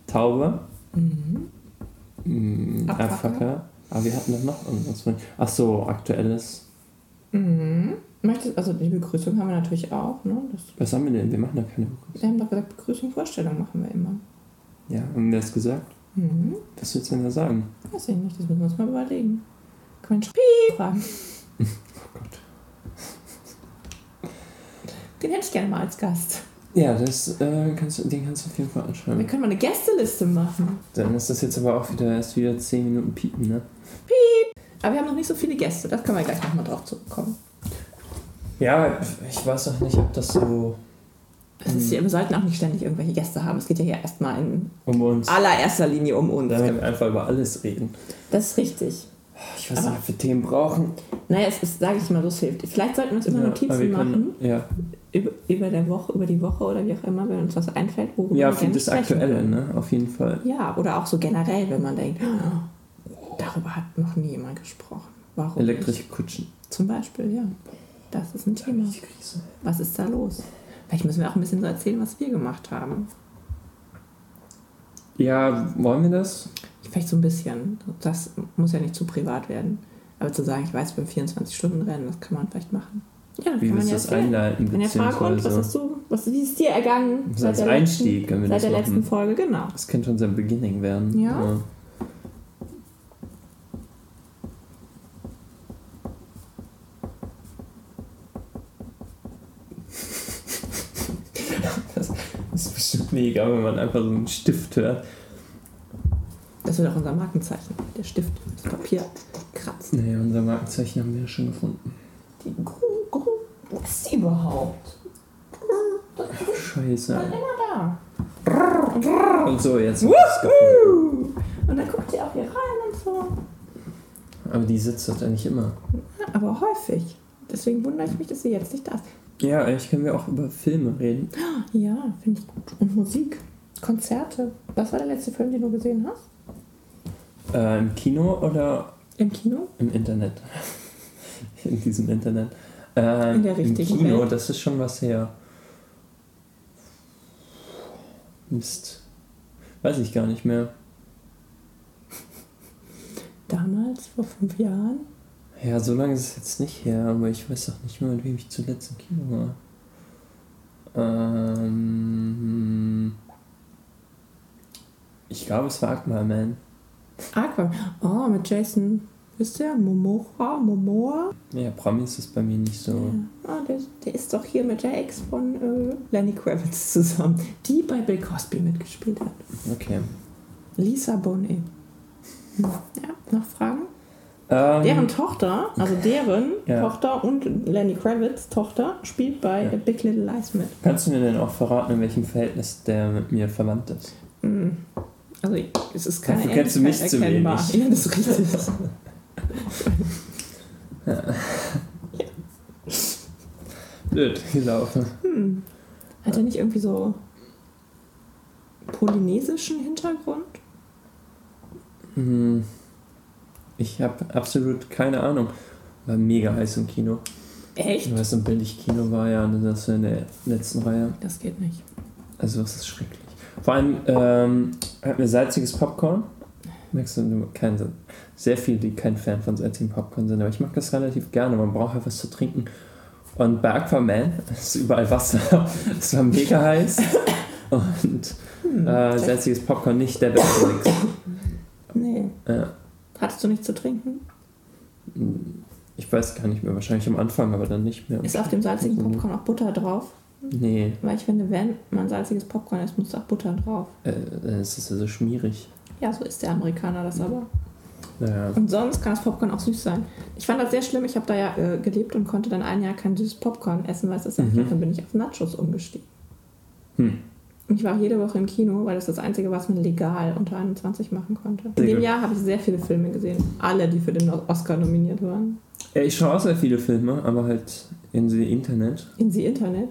Taube. Mhm. Mm, Abfucker. Abfucker. Aber wir hatten doch noch irgendwas. von- Ach so, aktuelles. Mhm. Möchtest, also die Begrüßung haben wir natürlich auch. Ne? Das, Was haben wir denn? Wir machen da keine Begrüßung. wir haben doch gesagt, Begrüßung, Vorstellung machen wir immer. Ja, haben wir das gesagt? Mhm. Was willst du denn da sagen? Weiß ich nicht, das müssen wir uns mal überlegen. Können wir einen Piep fragen. (laughs) Oh Gott. Den hätte ich gerne mal als Gast. Ja, das, äh, kannst, den kannst du auf jeden Fall Wir anschreiben. können mal eine Gästeliste machen. Dann ist das jetzt aber auch wieder erst wieder 10 Minuten piepen, ne? Aber wir haben noch nicht so viele Gäste, das können wir gleich nochmal drauf zurückkommen. Ja, ich weiß auch nicht, ob das so Es ist ja, wir sollten auch nicht ständig irgendwelche Gäste haben. Es geht ja hier erstmal in um allererster Linie um uns. Damit wir einfach über alles reden. Das ist richtig. Ich weiß Aber- nicht, ob wir Themen brauchen. Naja, es ist, sage ich mal, so es hilft. Vielleicht sollten wir uns immer Ja, Notizen machen. können- Ja, Über, über der Woche, über die Woche oder wie auch immer, wenn uns was einfällt, worüber ja für das Aktuelle, ne? Auf jeden Fall. Ja, oder auch so generell, wenn man denkt, oh, darüber hat noch nie jemand gesprochen. Warum? Elektrische Kutschen. Zum Beispiel, ja. Das ist ein Thema. Was ist da los? Vielleicht müssen wir auch ein bisschen so erzählen, was wir gemacht haben. Ja, wollen wir das? Vielleicht so ein bisschen. Das muss ja nicht zu privat werden. Aber zu sagen, ich weiß beim 24-Stunden-Rennen, das kann man vielleicht machen. Ja, Wie kann man ja das erzählen. einleiten? Wenn ihr fragt, und was beziehungsweise- hast du, was, wie ist dir ergangen So als der Einstieg letzten, seit der letzten. Folge? Genau. Das könnte unser Beginning werden. Ja. Das ist bestimmt mega, wenn man einfach so einen Stift hört. Das wird auch unser Markenzeichen. Der Stift, das Papier kratzen. Nee, unser Markenzeichen haben wir ja schon gefunden. Die Gru, Gru, was ist die überhaupt? Scheiße. Immer da. Und so, jetzt. Und dann guckt sie auch hier rein und so. Aber die sitzt dort eigentlich immer. Ja, aber häufig. Deswegen wundere ich mich, dass sie jetzt nicht da ist. Ja, eigentlich können wir auch über Filme reden. Ja, finde ich gut. Und Musik, Konzerte. Was war der letzte Film, den du gesehen hast? Äh, Im Kino oder Im Kino? im Internet? (laughs) In diesem Internet. Ähm, In der richtigen Im Kino, Welt. das ist schon was her. Mist. Weiß ich gar nicht mehr. Damals, vor fünf Jahren. Ja, so lange ist es jetzt nicht her, aber ich weiß auch nicht mehr, mit wem ich zuletzt im Kino war. Ähm, ich glaube, es war Aquaman. Aquaman. Oh, mit Jason, wisst ihr? Momoa, Momoa. Ja, Promis ist bei mir nicht so. Ja. Ah, der, der ist doch hier mit der Ex von äh, Lenny Kravitz zusammen, die bei Bill Cosby mitgespielt hat. Okay. Lisa Bonet. Hm. Ja, noch Fragen? Ähm, Deren Tochter, also deren Ja. Tochter und Lenny Kravitz Tochter spielt bei Ja. A Big Little Lies mit. Kannst du mir denn auch verraten, in welchem Verhältnis der mit mir verwandt ist? Mhm. Also es ist keine Dafür kennst du mich zu wenig. Ja, das ist richtig. (laughs) Blöd gelaufen. Hm. Hat er nicht irgendwie so polynesischen Hintergrund? Hm. Ich habe absolut keine Ahnung. War mega heiß im Kino. Echt? Weil es so ein billig Kino war, ja, und das war in der letzten Reihe. Das geht nicht. Also, das ist schrecklich. Vor allem ähm, hatten wir salziges Popcorn. Merkst du, kein, sehr viele, die kein Fan von salzigem Popcorn sind, aber ich mag das relativ gerne. Man braucht halt was zu trinken. Und bei Aquaman (laughs) ist überall Wasser. Es war mega heiß. Und Hm. äh, salziges Popcorn nicht der beste Mix. nee. Ja. Hattest du nichts zu trinken? Ich weiß gar nicht mehr, wahrscheinlich am Anfang, aber dann nicht mehr. Ist auf dem salzigen Popcorn auch Butter drauf? Nee, Weil ich finde, wenn man salziges Popcorn isst, muss auch Butter drauf. äh, es ist ja so schmierig. Ja, so ist der Amerikaner das aber. Naja. Und sonst kann das Popcorn auch süß sein. Ich fand das sehr schlimm. Ich habe da ja äh, gelebt und konnte dann ein Jahr kein süßes Popcorn essen, weil es das Mhm. mhm. Dann bin ich auf Nachos umgestiegen. Hm. Ich war auch jede Woche im Kino, weil das das Einzige war, was man legal unter 21 machen konnte. In dem. Jahr habe ich sehr viele Filme gesehen. Alle, die für den Oscar nominiert waren. Ja, ich schaue auch sehr viele Filme, aber halt in die Internet. In sie Internet.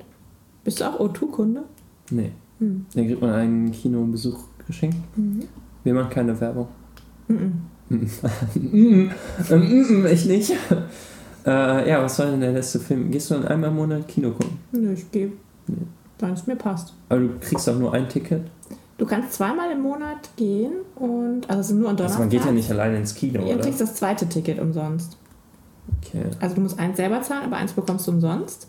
Bist du auch O2-Kunde? Nee. Hm. Da kriegt man einen Kinobesuch geschenkt. Mhm. Wir machen keine Werbung. Mhm. (laughs) Ich nicht. (laughs) Äh, ja, was war denn der letzte Film? Gehst du dann einmal im Monat Kino gucken? Nö, ich gehe, Wann es mir passt. Aber du kriegst auch nur ein Ticket. Du kannst zweimal im Monat gehen und, also es sind nur an Also Donnerstag. man geht ja nicht alleine ins Kino, Du oder? kriegst das zweite Ticket umsonst. Okay. Also du musst eins selber zahlen, aber eins bekommst du umsonst.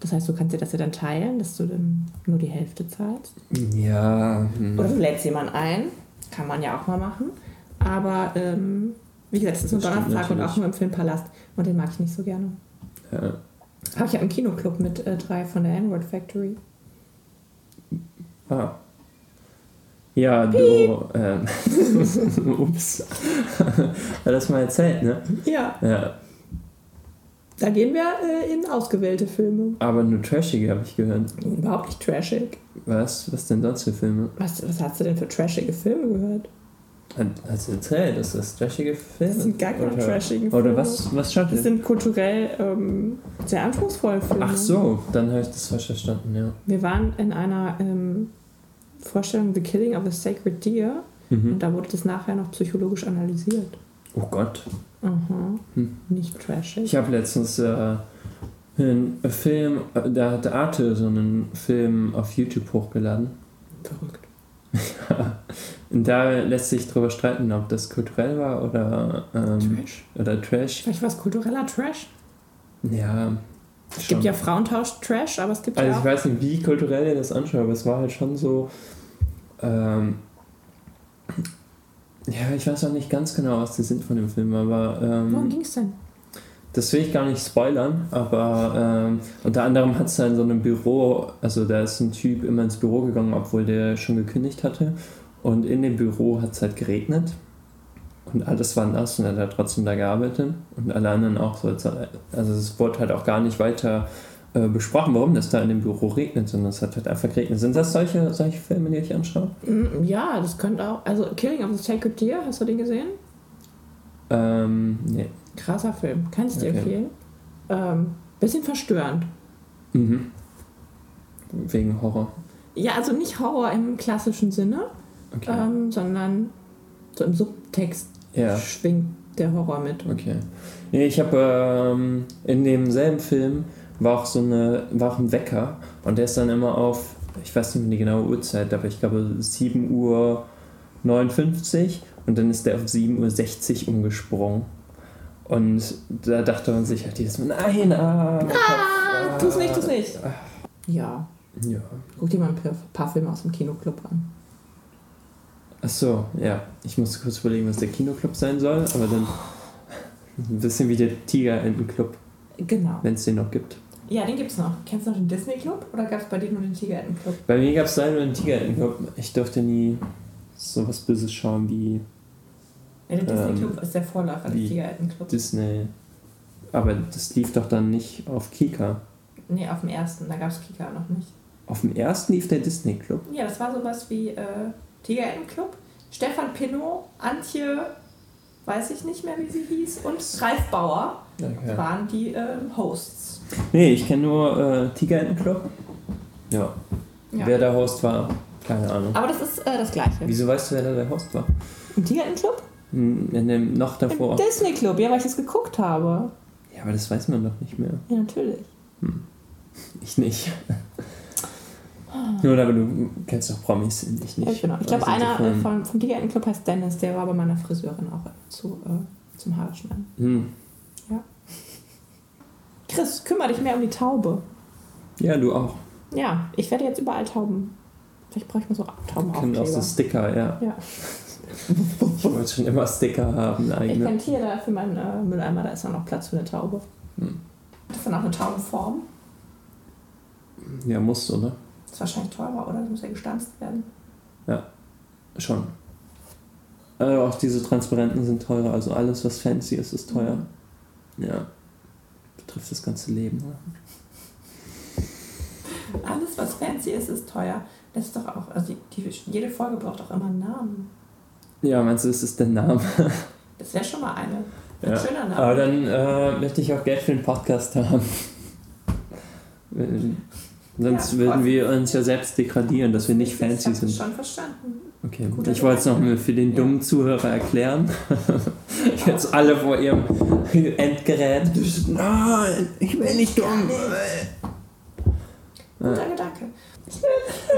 Das heißt, du kannst dir das ja dann teilen, dass du dann nur die Hälfte zahlst. Ja. hm. Oder du lädst jemanden ein. Kann man ja auch mal machen. Aber ähm, wie gesagt, es ist stimmt Donnerstag und auch nur im Filmpalast. Und den mag ich nicht so gerne. Ja. Aber ich habe einen Kinoclub mit äh, drei von der N-Word Factory. Ah. Ja, du. Ähm, (laughs) ups. (laughs) Hat das mal erzählt, ne? Ja. Ja. Da gehen wir äh, in ausgewählte Filme. Aber nur trashige habe ich gehört. Überhaupt nicht trashig. Was? Was denn sonst für Filme? Was, was hast du denn für trashige Filme gehört? Hast du erzählt, dass das trashige Filme Das sind gar keine oder, trashigen Oder Filme. was, was schaut Das sind kulturell ähm, sehr anspruchsvolle Filme. Ach so, dann habe ich das falsch verstanden, ja. Wir waren in einer ähm, Vorstellung The Killing of a Sacred Deer Mhm. und da wurde das nachher noch psychologisch analysiert. Oh Gott. Aha. Hm. Nicht trashig. Ich habe letztens äh, einen Film, äh, da hat Arte so einen Film auf YouTube hochgeladen. Verrückt. (laughs) Und da lässt sich drüber streiten, ob das kulturell war oder, ähm, Trash? oder Trash. Vielleicht war es kultureller Trash. Ja. Es schon. gibt ja Frauentausch-Trash, aber es gibt Also ja ich auch... weiß nicht, wie kulturell ihr das anschaut, aber es war halt schon so. Ähm, ja, ich weiß auch nicht ganz genau, was der Sinn von dem Film aber Worum ähm, ging es denn? das will ich gar nicht spoilern, aber ähm, unter anderem hat es da in so einem Büro, also da ist ein Typ immer ins Büro gegangen, obwohl der schon gekündigt hatte und in dem Büro hat es halt geregnet und alles war nass und er hat trotzdem da gearbeitet und alle anderen auch so. Also es wurde halt auch gar nicht weiter äh, besprochen, warum das da in dem Büro regnet, sondern es hat halt einfach geregnet. Sind das solche, solche Filme, die ich anschaue? Mm, Ja, das könnte auch... Also Killing of a Sacred Deer, hast du den gesehen? Ähm, nee. Krasser Film. Kann ich dir Okay. empfehlen. Ähm, bisschen verstörend. Mhm. Wegen Horror. Ja, also nicht Horror im klassischen Sinne, Okay. ähm, sondern so im Subtext ja. schwingt der Horror mit. Okay. Nee, ich habe ähm, in demselben Film war auch so eine, war auch ein Wecker und der ist dann immer auf, ich weiß nicht mehr die genaue Uhrzeit, aber ich glaube 7 Uhr 59 und dann ist der auf 7.60 Uhr umgesprungen. Und da dachte man sich halt jedes Mal, nein, ah, Ah, tu's nicht, tu's nicht. Ja, Ja. guck dir mal ein paar- paar Filme aus dem Kinoclub an. Ach so, ja. Ich musste kurz überlegen, was der Kinoclub sein soll, aber dann ein bisschen wie der Tigerentenclub, Genau. wenn es den noch gibt. Ja, den gibt's noch. Kennst du noch den Disney Club oder gab es bei dir nur den Tigerentenclub? Bei mir gab es leider nur einen Tigerentenclub. Ich durfte nie sowas Böses schauen wie. Der? Ja, der Disney Ähm, Club ist der Vorläufer des Tigerentenclubs. Disney. Aber das lief doch dann nicht auf Kika. Nee, auf dem ersten, da gab es Kika noch nicht. Auf dem ersten lief der Disney Club. Ja, das war sowas wie äh, Tigerentenclub. Stefan Pinnow, Antje, weiß ich nicht mehr, wie sie hieß, und Ralf Bauer Okay. waren die äh, Hosts. Nee, ich kenne nur äh, Tigerentenclub. Ja. Ja. Wer der Host war, keine Ahnung. Aber das ist äh, das Gleiche. Wieso weißt du, wer da der Host war? Im Tigerentenclub? Hm, In dem noch Im davor. Disney Club, ja, weil ich das geguckt habe. Ja, aber das weiß man doch nicht mehr. Ja, natürlich. Ich nicht. Nur aber du kennst doch Promis, ich nicht. Ja, genau. Ich glaube, einer äh, von, vom Tigerentenclub heißt Dennis, der war bei meiner Friseurin auch zu, äh, zum Haare schneiden. Hm. Chris, kümmere dich mehr um die Taube. Ja, du auch. Ja, ich werde jetzt überall Tauben. Vielleicht brauche ich mal so Können auch so Taubenaufkleber. Sticker, ja. Ja. (laughs) Ich wollte schon immer Sticker haben, Ich eigene. kenne hier da für meinen äh, Mülleimer, da ist dann noch Platz für eine Taube. Hm. Das ist dann auch eine Taubenform. Ja, muss, oder? Das ist wahrscheinlich teurer, oder? Das muss ja gestanzt werden. Schon. Also auch diese Transparenten sind teurer, also alles, was fancy ist, ist teuer. Mhm. Ja. Betrifft das ganze Leben, oder? Alles, was fancy ist, ist teuer. Das ist doch auch, also die, die, jede Folge braucht auch immer einen Namen. Ja, meinst du, ist der Name? (laughs) Das wäre schon mal eine. Ein Ja. schöner Name. Aber dann äh, möchte ich auch Geld für den Podcast haben. (laughs) Sonst Ja, würden wir uns ja selbst degradieren, dass wir nicht ich fancy habe sind. schon verstanden. Okay, Guter ich wollte es noch Gedanke. mal für den dummen Zuhörer erklären. (laughs) Jetzt alle vor ihrem (laughs) Endgerät. Nein, ich will nicht dumm. Guter Gedanke.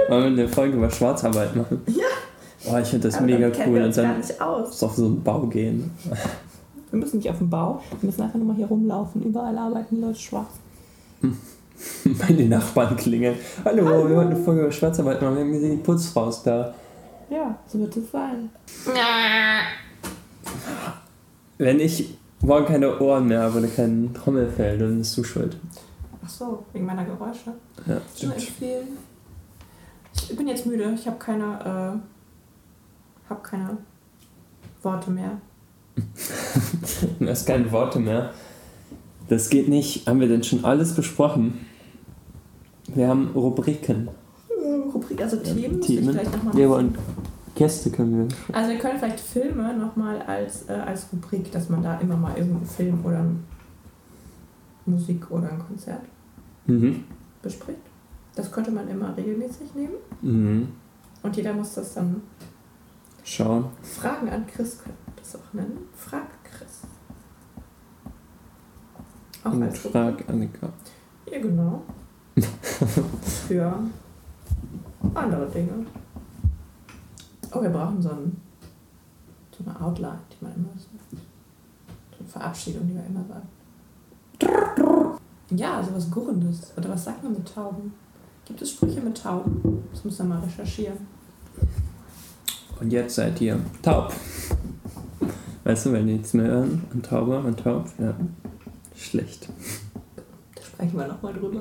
Wollen wir eine Folge über Schwarzarbeit machen? Ja. Oh, ich finde das Aber mega cool. wir Und uns gar dann nicht aus. auf so einen Bau gehen. Wir müssen nicht auf den Bau, wir müssen einfach nur mal hier rumlaufen. Überall arbeiten Leute schwarz. (laughs) (laughs) Meine Nachbarn klingeln. Hallo, wir wollten eine Folge über Schwarzarbeit machen. Wir haben gesehen, die Putzfrau ist da. Ja, so wird es sein. Wenn ich morgen keine Ohren mehr habe oder kein Trommelfell, dann bist du schuld. Ach so, wegen meiner Geräusche. Ja, stimmt. empfehlen. Ich bin jetzt müde. Ich habe keine, äh, hab keine Worte mehr. (laughs) Du hast keine Worte mehr. Das geht nicht. Haben wir denn schon alles besprochen? Wir haben Rubriken. Rubrik, also Themen, muss ich Themen. vielleicht nochmal. Ja, und Gäste können wir. Also wir können vielleicht Filme nochmal als, äh, als Rubrik, dass man da immer mal irgendeinen Film oder Musik oder ein Konzert Mhm. bespricht. Das könnte man immer regelmäßig nehmen. Mhm. Und jeder muss das dann Schauen. Fragen an Chris könnte man das auch nennen. Frag Chris. Auch Und als Rubrik. frag Annika. Ja, genau. (laughs) Für andere Dinge. Oh, wir brauchen so, ein, so eine Outline, die man immer sagt. So eine Verabschiedung, die man immer sagt. Ja, sowas Gurrendes. Oder was sagt man mit Tauben? Gibt es Sprüche mit Tauben? Das muss man mal recherchieren. Und jetzt seid ihr taub. Weißt du, wenn die nichts mehr hören, und Taube, und taub, ja. Schlecht. Sprechen wir nochmal drüber.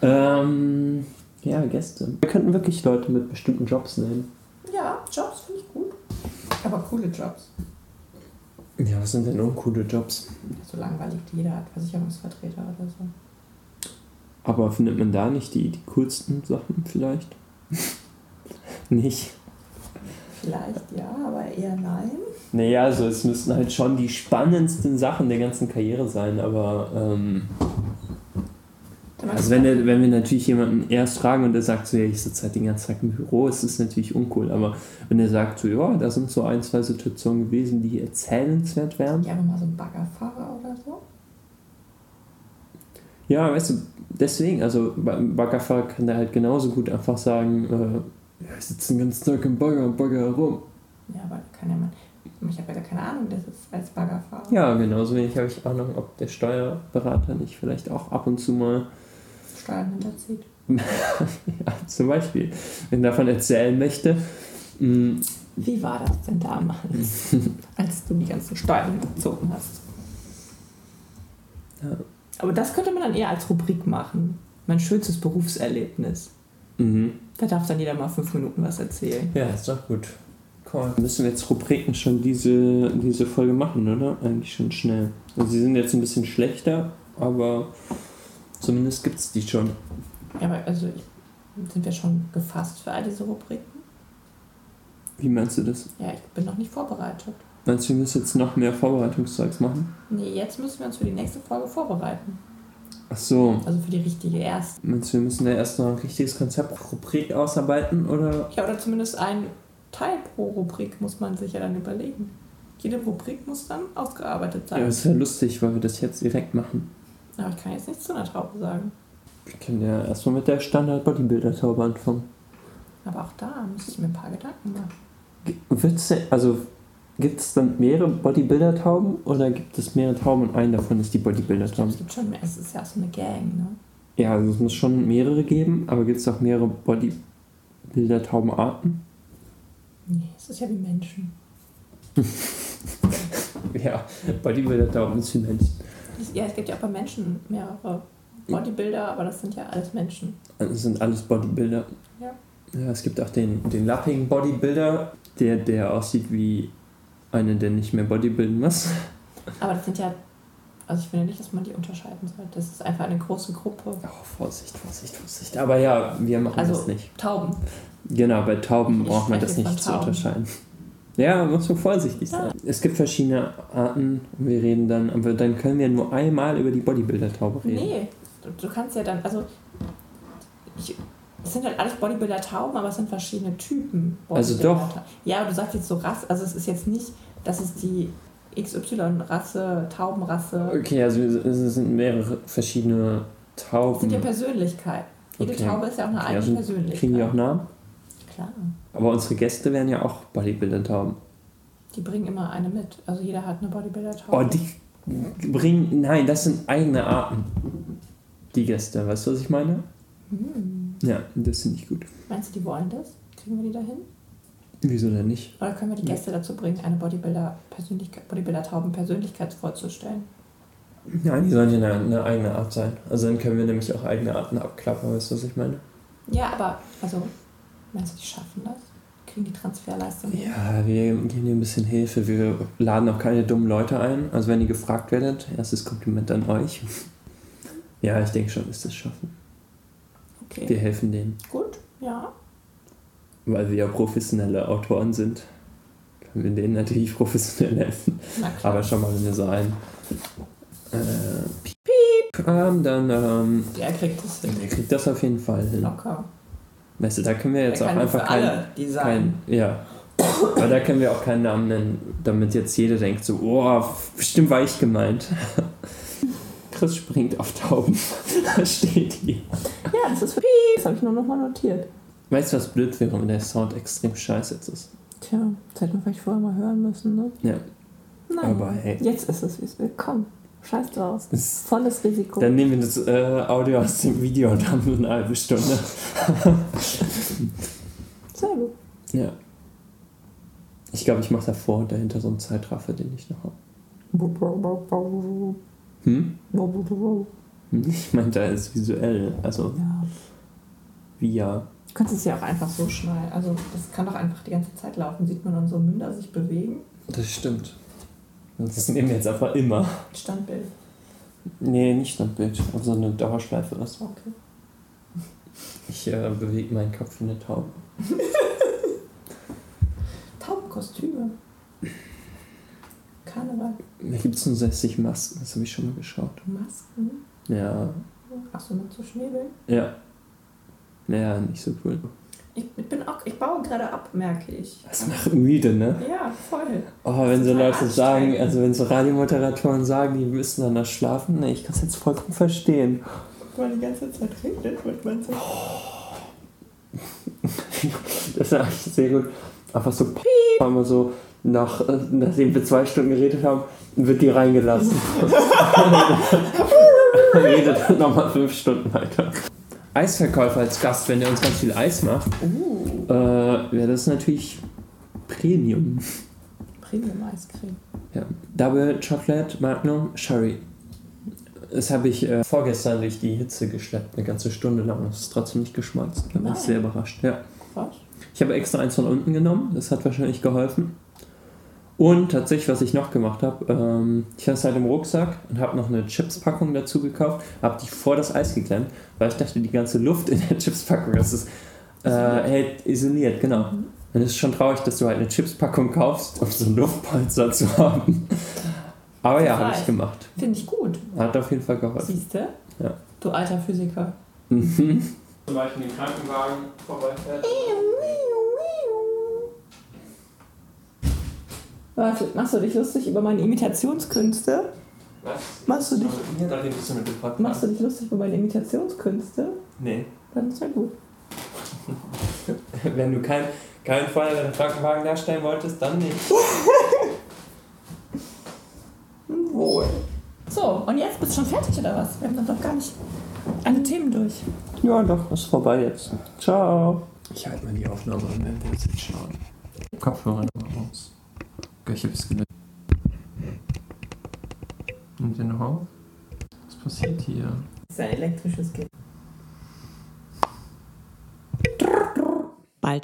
ähm, ja, Gäste. Wir könnten wirklich Leute mit bestimmten Jobs nehmen. Ja, Jobs finde ich gut. Aber coole Jobs. Ja, was sind denn uncoole Jobs? So langweilig jeder hat, Versicherungsvertreter oder so. Aber findet man da nicht die, die coolsten Sachen vielleicht? (laughs) nicht. Vielleicht ja, aber eher nein. Naja, also es müssten halt schon die spannendsten Sachen der ganzen Karriere sein, aber ähm, also wenn, der, wenn wir natürlich jemanden erst fragen und der sagt so, ja, ich sitze halt den ganzen Tag im Büro, ist das natürlich uncool, aber wenn er sagt so, ja, da sind so ein, zwei Situationen gewesen, die erzählenswert wären, Ja, aber mal so ein Baggerfahrer oder so. ja, weißt du, deswegen, also beim Baggerfahrer kann der halt genauso gut einfach sagen, äh, ja, ich sitze den ganzen Tag im Bagger und bagger herum. Ja, aber kann ja man. Ich habe ja gar keine Ahnung, das ist als Baggerfahrer. Ja, genauso wenig habe ich Ahnung, ob der Steuerberater nicht vielleicht auch ab und zu mal Steuern hinterzieht. (laughs) Ja, zum Beispiel, wenn davon erzählen möchte. mm, Wie war das denn damals, (laughs) als du die ganzen Steuern gezogen hast? Ja. Aber das könnte man dann eher als Rubrik machen. Mein schönstes Berufserlebnis. Mhm. Da darf dann jeder mal fünf Minuten was erzählen. Ja, ist doch gut. Cool. Müssen wir jetzt Rubriken schon diese, diese Folge machen, oder? Eigentlich schon schnell. Also sie sind jetzt ein bisschen schlechter, aber zumindest gibt es die schon. Ja, aber also sind wir schon gefasst für all diese Rubriken? Wie meinst du das? Ja, ich bin noch nicht vorbereitet. Meinst du, wir müssen jetzt noch mehr Vorbereitungszeugs machen? Nee, jetzt müssen wir uns für die nächste Folge vorbereiten. Ach so. Also für die richtige erste. Meinst du, wir müssen da erst noch ein richtiges Konzept, Rubrik ausarbeiten, oder? Ja, oder zumindest ein Teil pro Rubrik muss man sich ja dann überlegen. Jede Rubrik muss dann ausgearbeitet sein. Ja, das ist ja lustig, weil wir das jetzt direkt machen. Aber ich kann jetzt nichts zu einer Taube sagen. Wir können ja erstmal mit der Standard-Bodybuilder-Taube anfangen. Aber auch da müsste ich mir ein paar Gedanken machen. Wird's, also gibt es dann mehrere Bodybuilder-Tauben oder gibt es mehrere Tauben und einen davon ist die Bodybuilder-Taube? es gibt schon mehr. Es ist ja auch so eine Gang, ne? Ja, also es muss schon mehrere geben, aber gibt es auch mehrere Bodybuilder-Taubenarten? Nee, es ist ja wie Menschen. (laughs) Ja, Bodybuilder-Tauben ist wie Menschen. Ja, es gibt ja auch bei Menschen mehrere Bodybuilder, aber das sind ja alles Menschen. Also es sind alles Bodybuilder. Ja. Ja, es gibt auch den, den lappigen Bodybuilder, der, der aussieht wie einer, der nicht mehr bodybuilden muss. Aber das sind ja, also ich finde nicht, dass man die unterscheiden sollte. Das ist einfach eine große Gruppe. Oh, Vorsicht, Vorsicht, Vorsicht. Aber ja, wir machen Also das nicht. Tauben. Genau, bei Tauben Ich braucht man das nicht zu unterscheiden. Ja, man muss so vorsichtig sein. Es gibt verschiedene Arten. Wir reden dann, aber dann können wir nur einmal über die Bodybuilder-Taube reden. Nee, du, du kannst ja dann, also ich, es sind halt alles Bodybuilder-Tauben, aber es sind verschiedene Typen. Also Bodybuilder-Tauben. Ja, aber du sagst jetzt so Rasse, also es ist jetzt nicht, dass es die XY-Rasse, Taubenrasse, Okay, also es sind mehrere verschiedene es sind Tauben. ja Persönlichkeiten. Jede Okay. Taube ist ja auch eine Okay, eigene also Persönlichkeit. Kriegen die auch Namen? Klar. Aber unsere Gäste wären ja auch Bodybuilder-Tauben. Die bringen immer eine mit. Also jeder hat eine Bodybuilder-Taube. Oh, die bringen. Nein, das sind eigene Arten. Die Gäste, weißt du, was ich meine? Hm. Ja, das finde ich gut. Meinst du, die wollen das? Kriegen wir die dahin? Wieso denn nicht? Oder können wir die Gäste dazu bringen, eine Bodybuilder-Persönlichkeit, Bodybuilder-Tauben-Persönlichkeit vorzustellen? Nein, die sollen ja eine, eine eigene Art sein. Also dann können wir nämlich auch eigene Arten abklappern, weißt du, was ich meine? Ja, aber, also, meinst du, die schaffen das? Kriegen die Transferleistung? Ja, wir geben dir ein bisschen Hilfe. Wir laden auch keine dummen Leute ein. Also wenn ihr gefragt werdet, erstes Kompliment an euch. (laughs) Ja, ich denke schon, dass das schaffen. Wir Okay, helfen denen. gut, ja. Weil wir ja professionelle Autoren sind, können wir denen natürlich (laughs) professionell helfen. Aber schon mal, wenn wir so ein äh, Piep, Piep haben, dann ähm, Der kriegt es hin. der kriegt das auf jeden Fall hin. Locker. Weißt du, da können wir jetzt auch einfach für kein, ja. Aber da können wir auch keinen Namen nennen, damit jetzt jeder denkt so, oh, bestimmt war ich gemeint. (laughs) Chris springt auf Tauben. (laughs) da steht hier. Ja, das ist für Das habe ich nur nochmal notiert. Weißt du, was blöd wäre, wenn der Sound extrem scheiße jetzt ist? Tja, das hätten wir vielleicht vorher mal hören müssen, ne? Ja. Nein. Aber hey. Jetzt ist es, wie es will. Komm, scheiß draus. Das- Volles Risiko. Dann nehmen wir das äh, Audio aus dem Video und haben nur eine halbe Stunde. (laughs) Sehr gut. Ja. Ich glaube, ich mache davor und dahinter so einen Zeitraffer, den ich noch habe. Hm? Ich meinte, da ist visuell, also Ja. via. Du kannst es ja auch einfach so schneiden. Also das kann doch einfach die ganze Zeit laufen. Sieht man unsere Münder sich bewegen. Das stimmt. Das nehmen wir jetzt einfach immer. Standbild. Nee, nicht Standbild, aber so eine Dauerschleife ist. Okay. Ich äh, bewege meinen Kopf wie eine Taube. (laughs) Taubenkostüme. Karneval. Da gibt es nur 60 Masken, das habe ich schon mal geschaut. Masken. Ja, Achso, nur zu Schnäbeln. ja. Ja, nicht so cool. Ich, bin auch, ich baue gerade ab, merke ich. Das macht müde, ne? Ja, voll. Oh, wenn so Leute sagen, also wenn so Radiomoderatoren sagen, die müssen danach schlafen, nee, ich kann es jetzt vollkommen verstehen. Weil die ganze Zeit regnet, wird man so. (laughs) Das ist eigentlich sehr gut. Einfach so, einmal so, nach, äh, nachdem wir zwei Stunden geredet haben, wird die reingelassen. (laughs) (laughs) Redet dann nochmal fünf Stunden weiter. Eisverkäufer als Gast, wenn der uns ganz viel Eis macht, Uh, äh, wäre das natürlich Premium. Premium-Eiscreme. Ja. Double Chocolate Magnum Sherry. Das habe ich äh, vorgestern durch die Hitze geschleppt, eine ganze Stunde lang. Das ist trotzdem nicht geschmolzen. Da war ich sehr überrascht. Ja. Ich habe extra eins von unten genommen, das hat wahrscheinlich geholfen. Und tatsächlich, was ich noch gemacht habe, ähm, ich hatte es halt im Rucksack und habe noch eine Chips-Packung dazu gekauft, habe die vor das Eis geklemmt, weil ich dachte, die ganze Luft in der (laughs) Chips-Packung, das ist äh, hält isoliert, genau. Und es ist schon traurig, dass du halt eine Chips-Packung kaufst, um so ein Luftpolster zu (laughs) haben. Aber ja, habe ich gemacht. Finde ich gut. Hat auf jeden Fall geholfen. Siehst du? Ja. Du alter Physiker. Mhm. Zum Beispiel den Krankenwagen vorbeifährt. Warte, machst du dich lustig über meine Imitationskünste? Was? Machst du dich, mit Podcast. machst du dich lustig über meine Imitationskünste? Nee. Dann ist ja gut. (laughs) Wenn du kein, kein Feuer deinen Krankenwagen darstellen wolltest, dann nicht. (laughs) Wohl. So, und jetzt bist du schon fertig oder was? Wir haben dann doch gar nicht alle Themen durch. Ja, doch, ist vorbei jetzt. Ciao. Ich halte mal die Aufnahme an, wenn wir jetzt schauen. Kopfhörer nochmal aus. Ich hab's gelöst. Nimmt ihr noch auf? Was passiert hier? Das ist ein elektrisches Kind.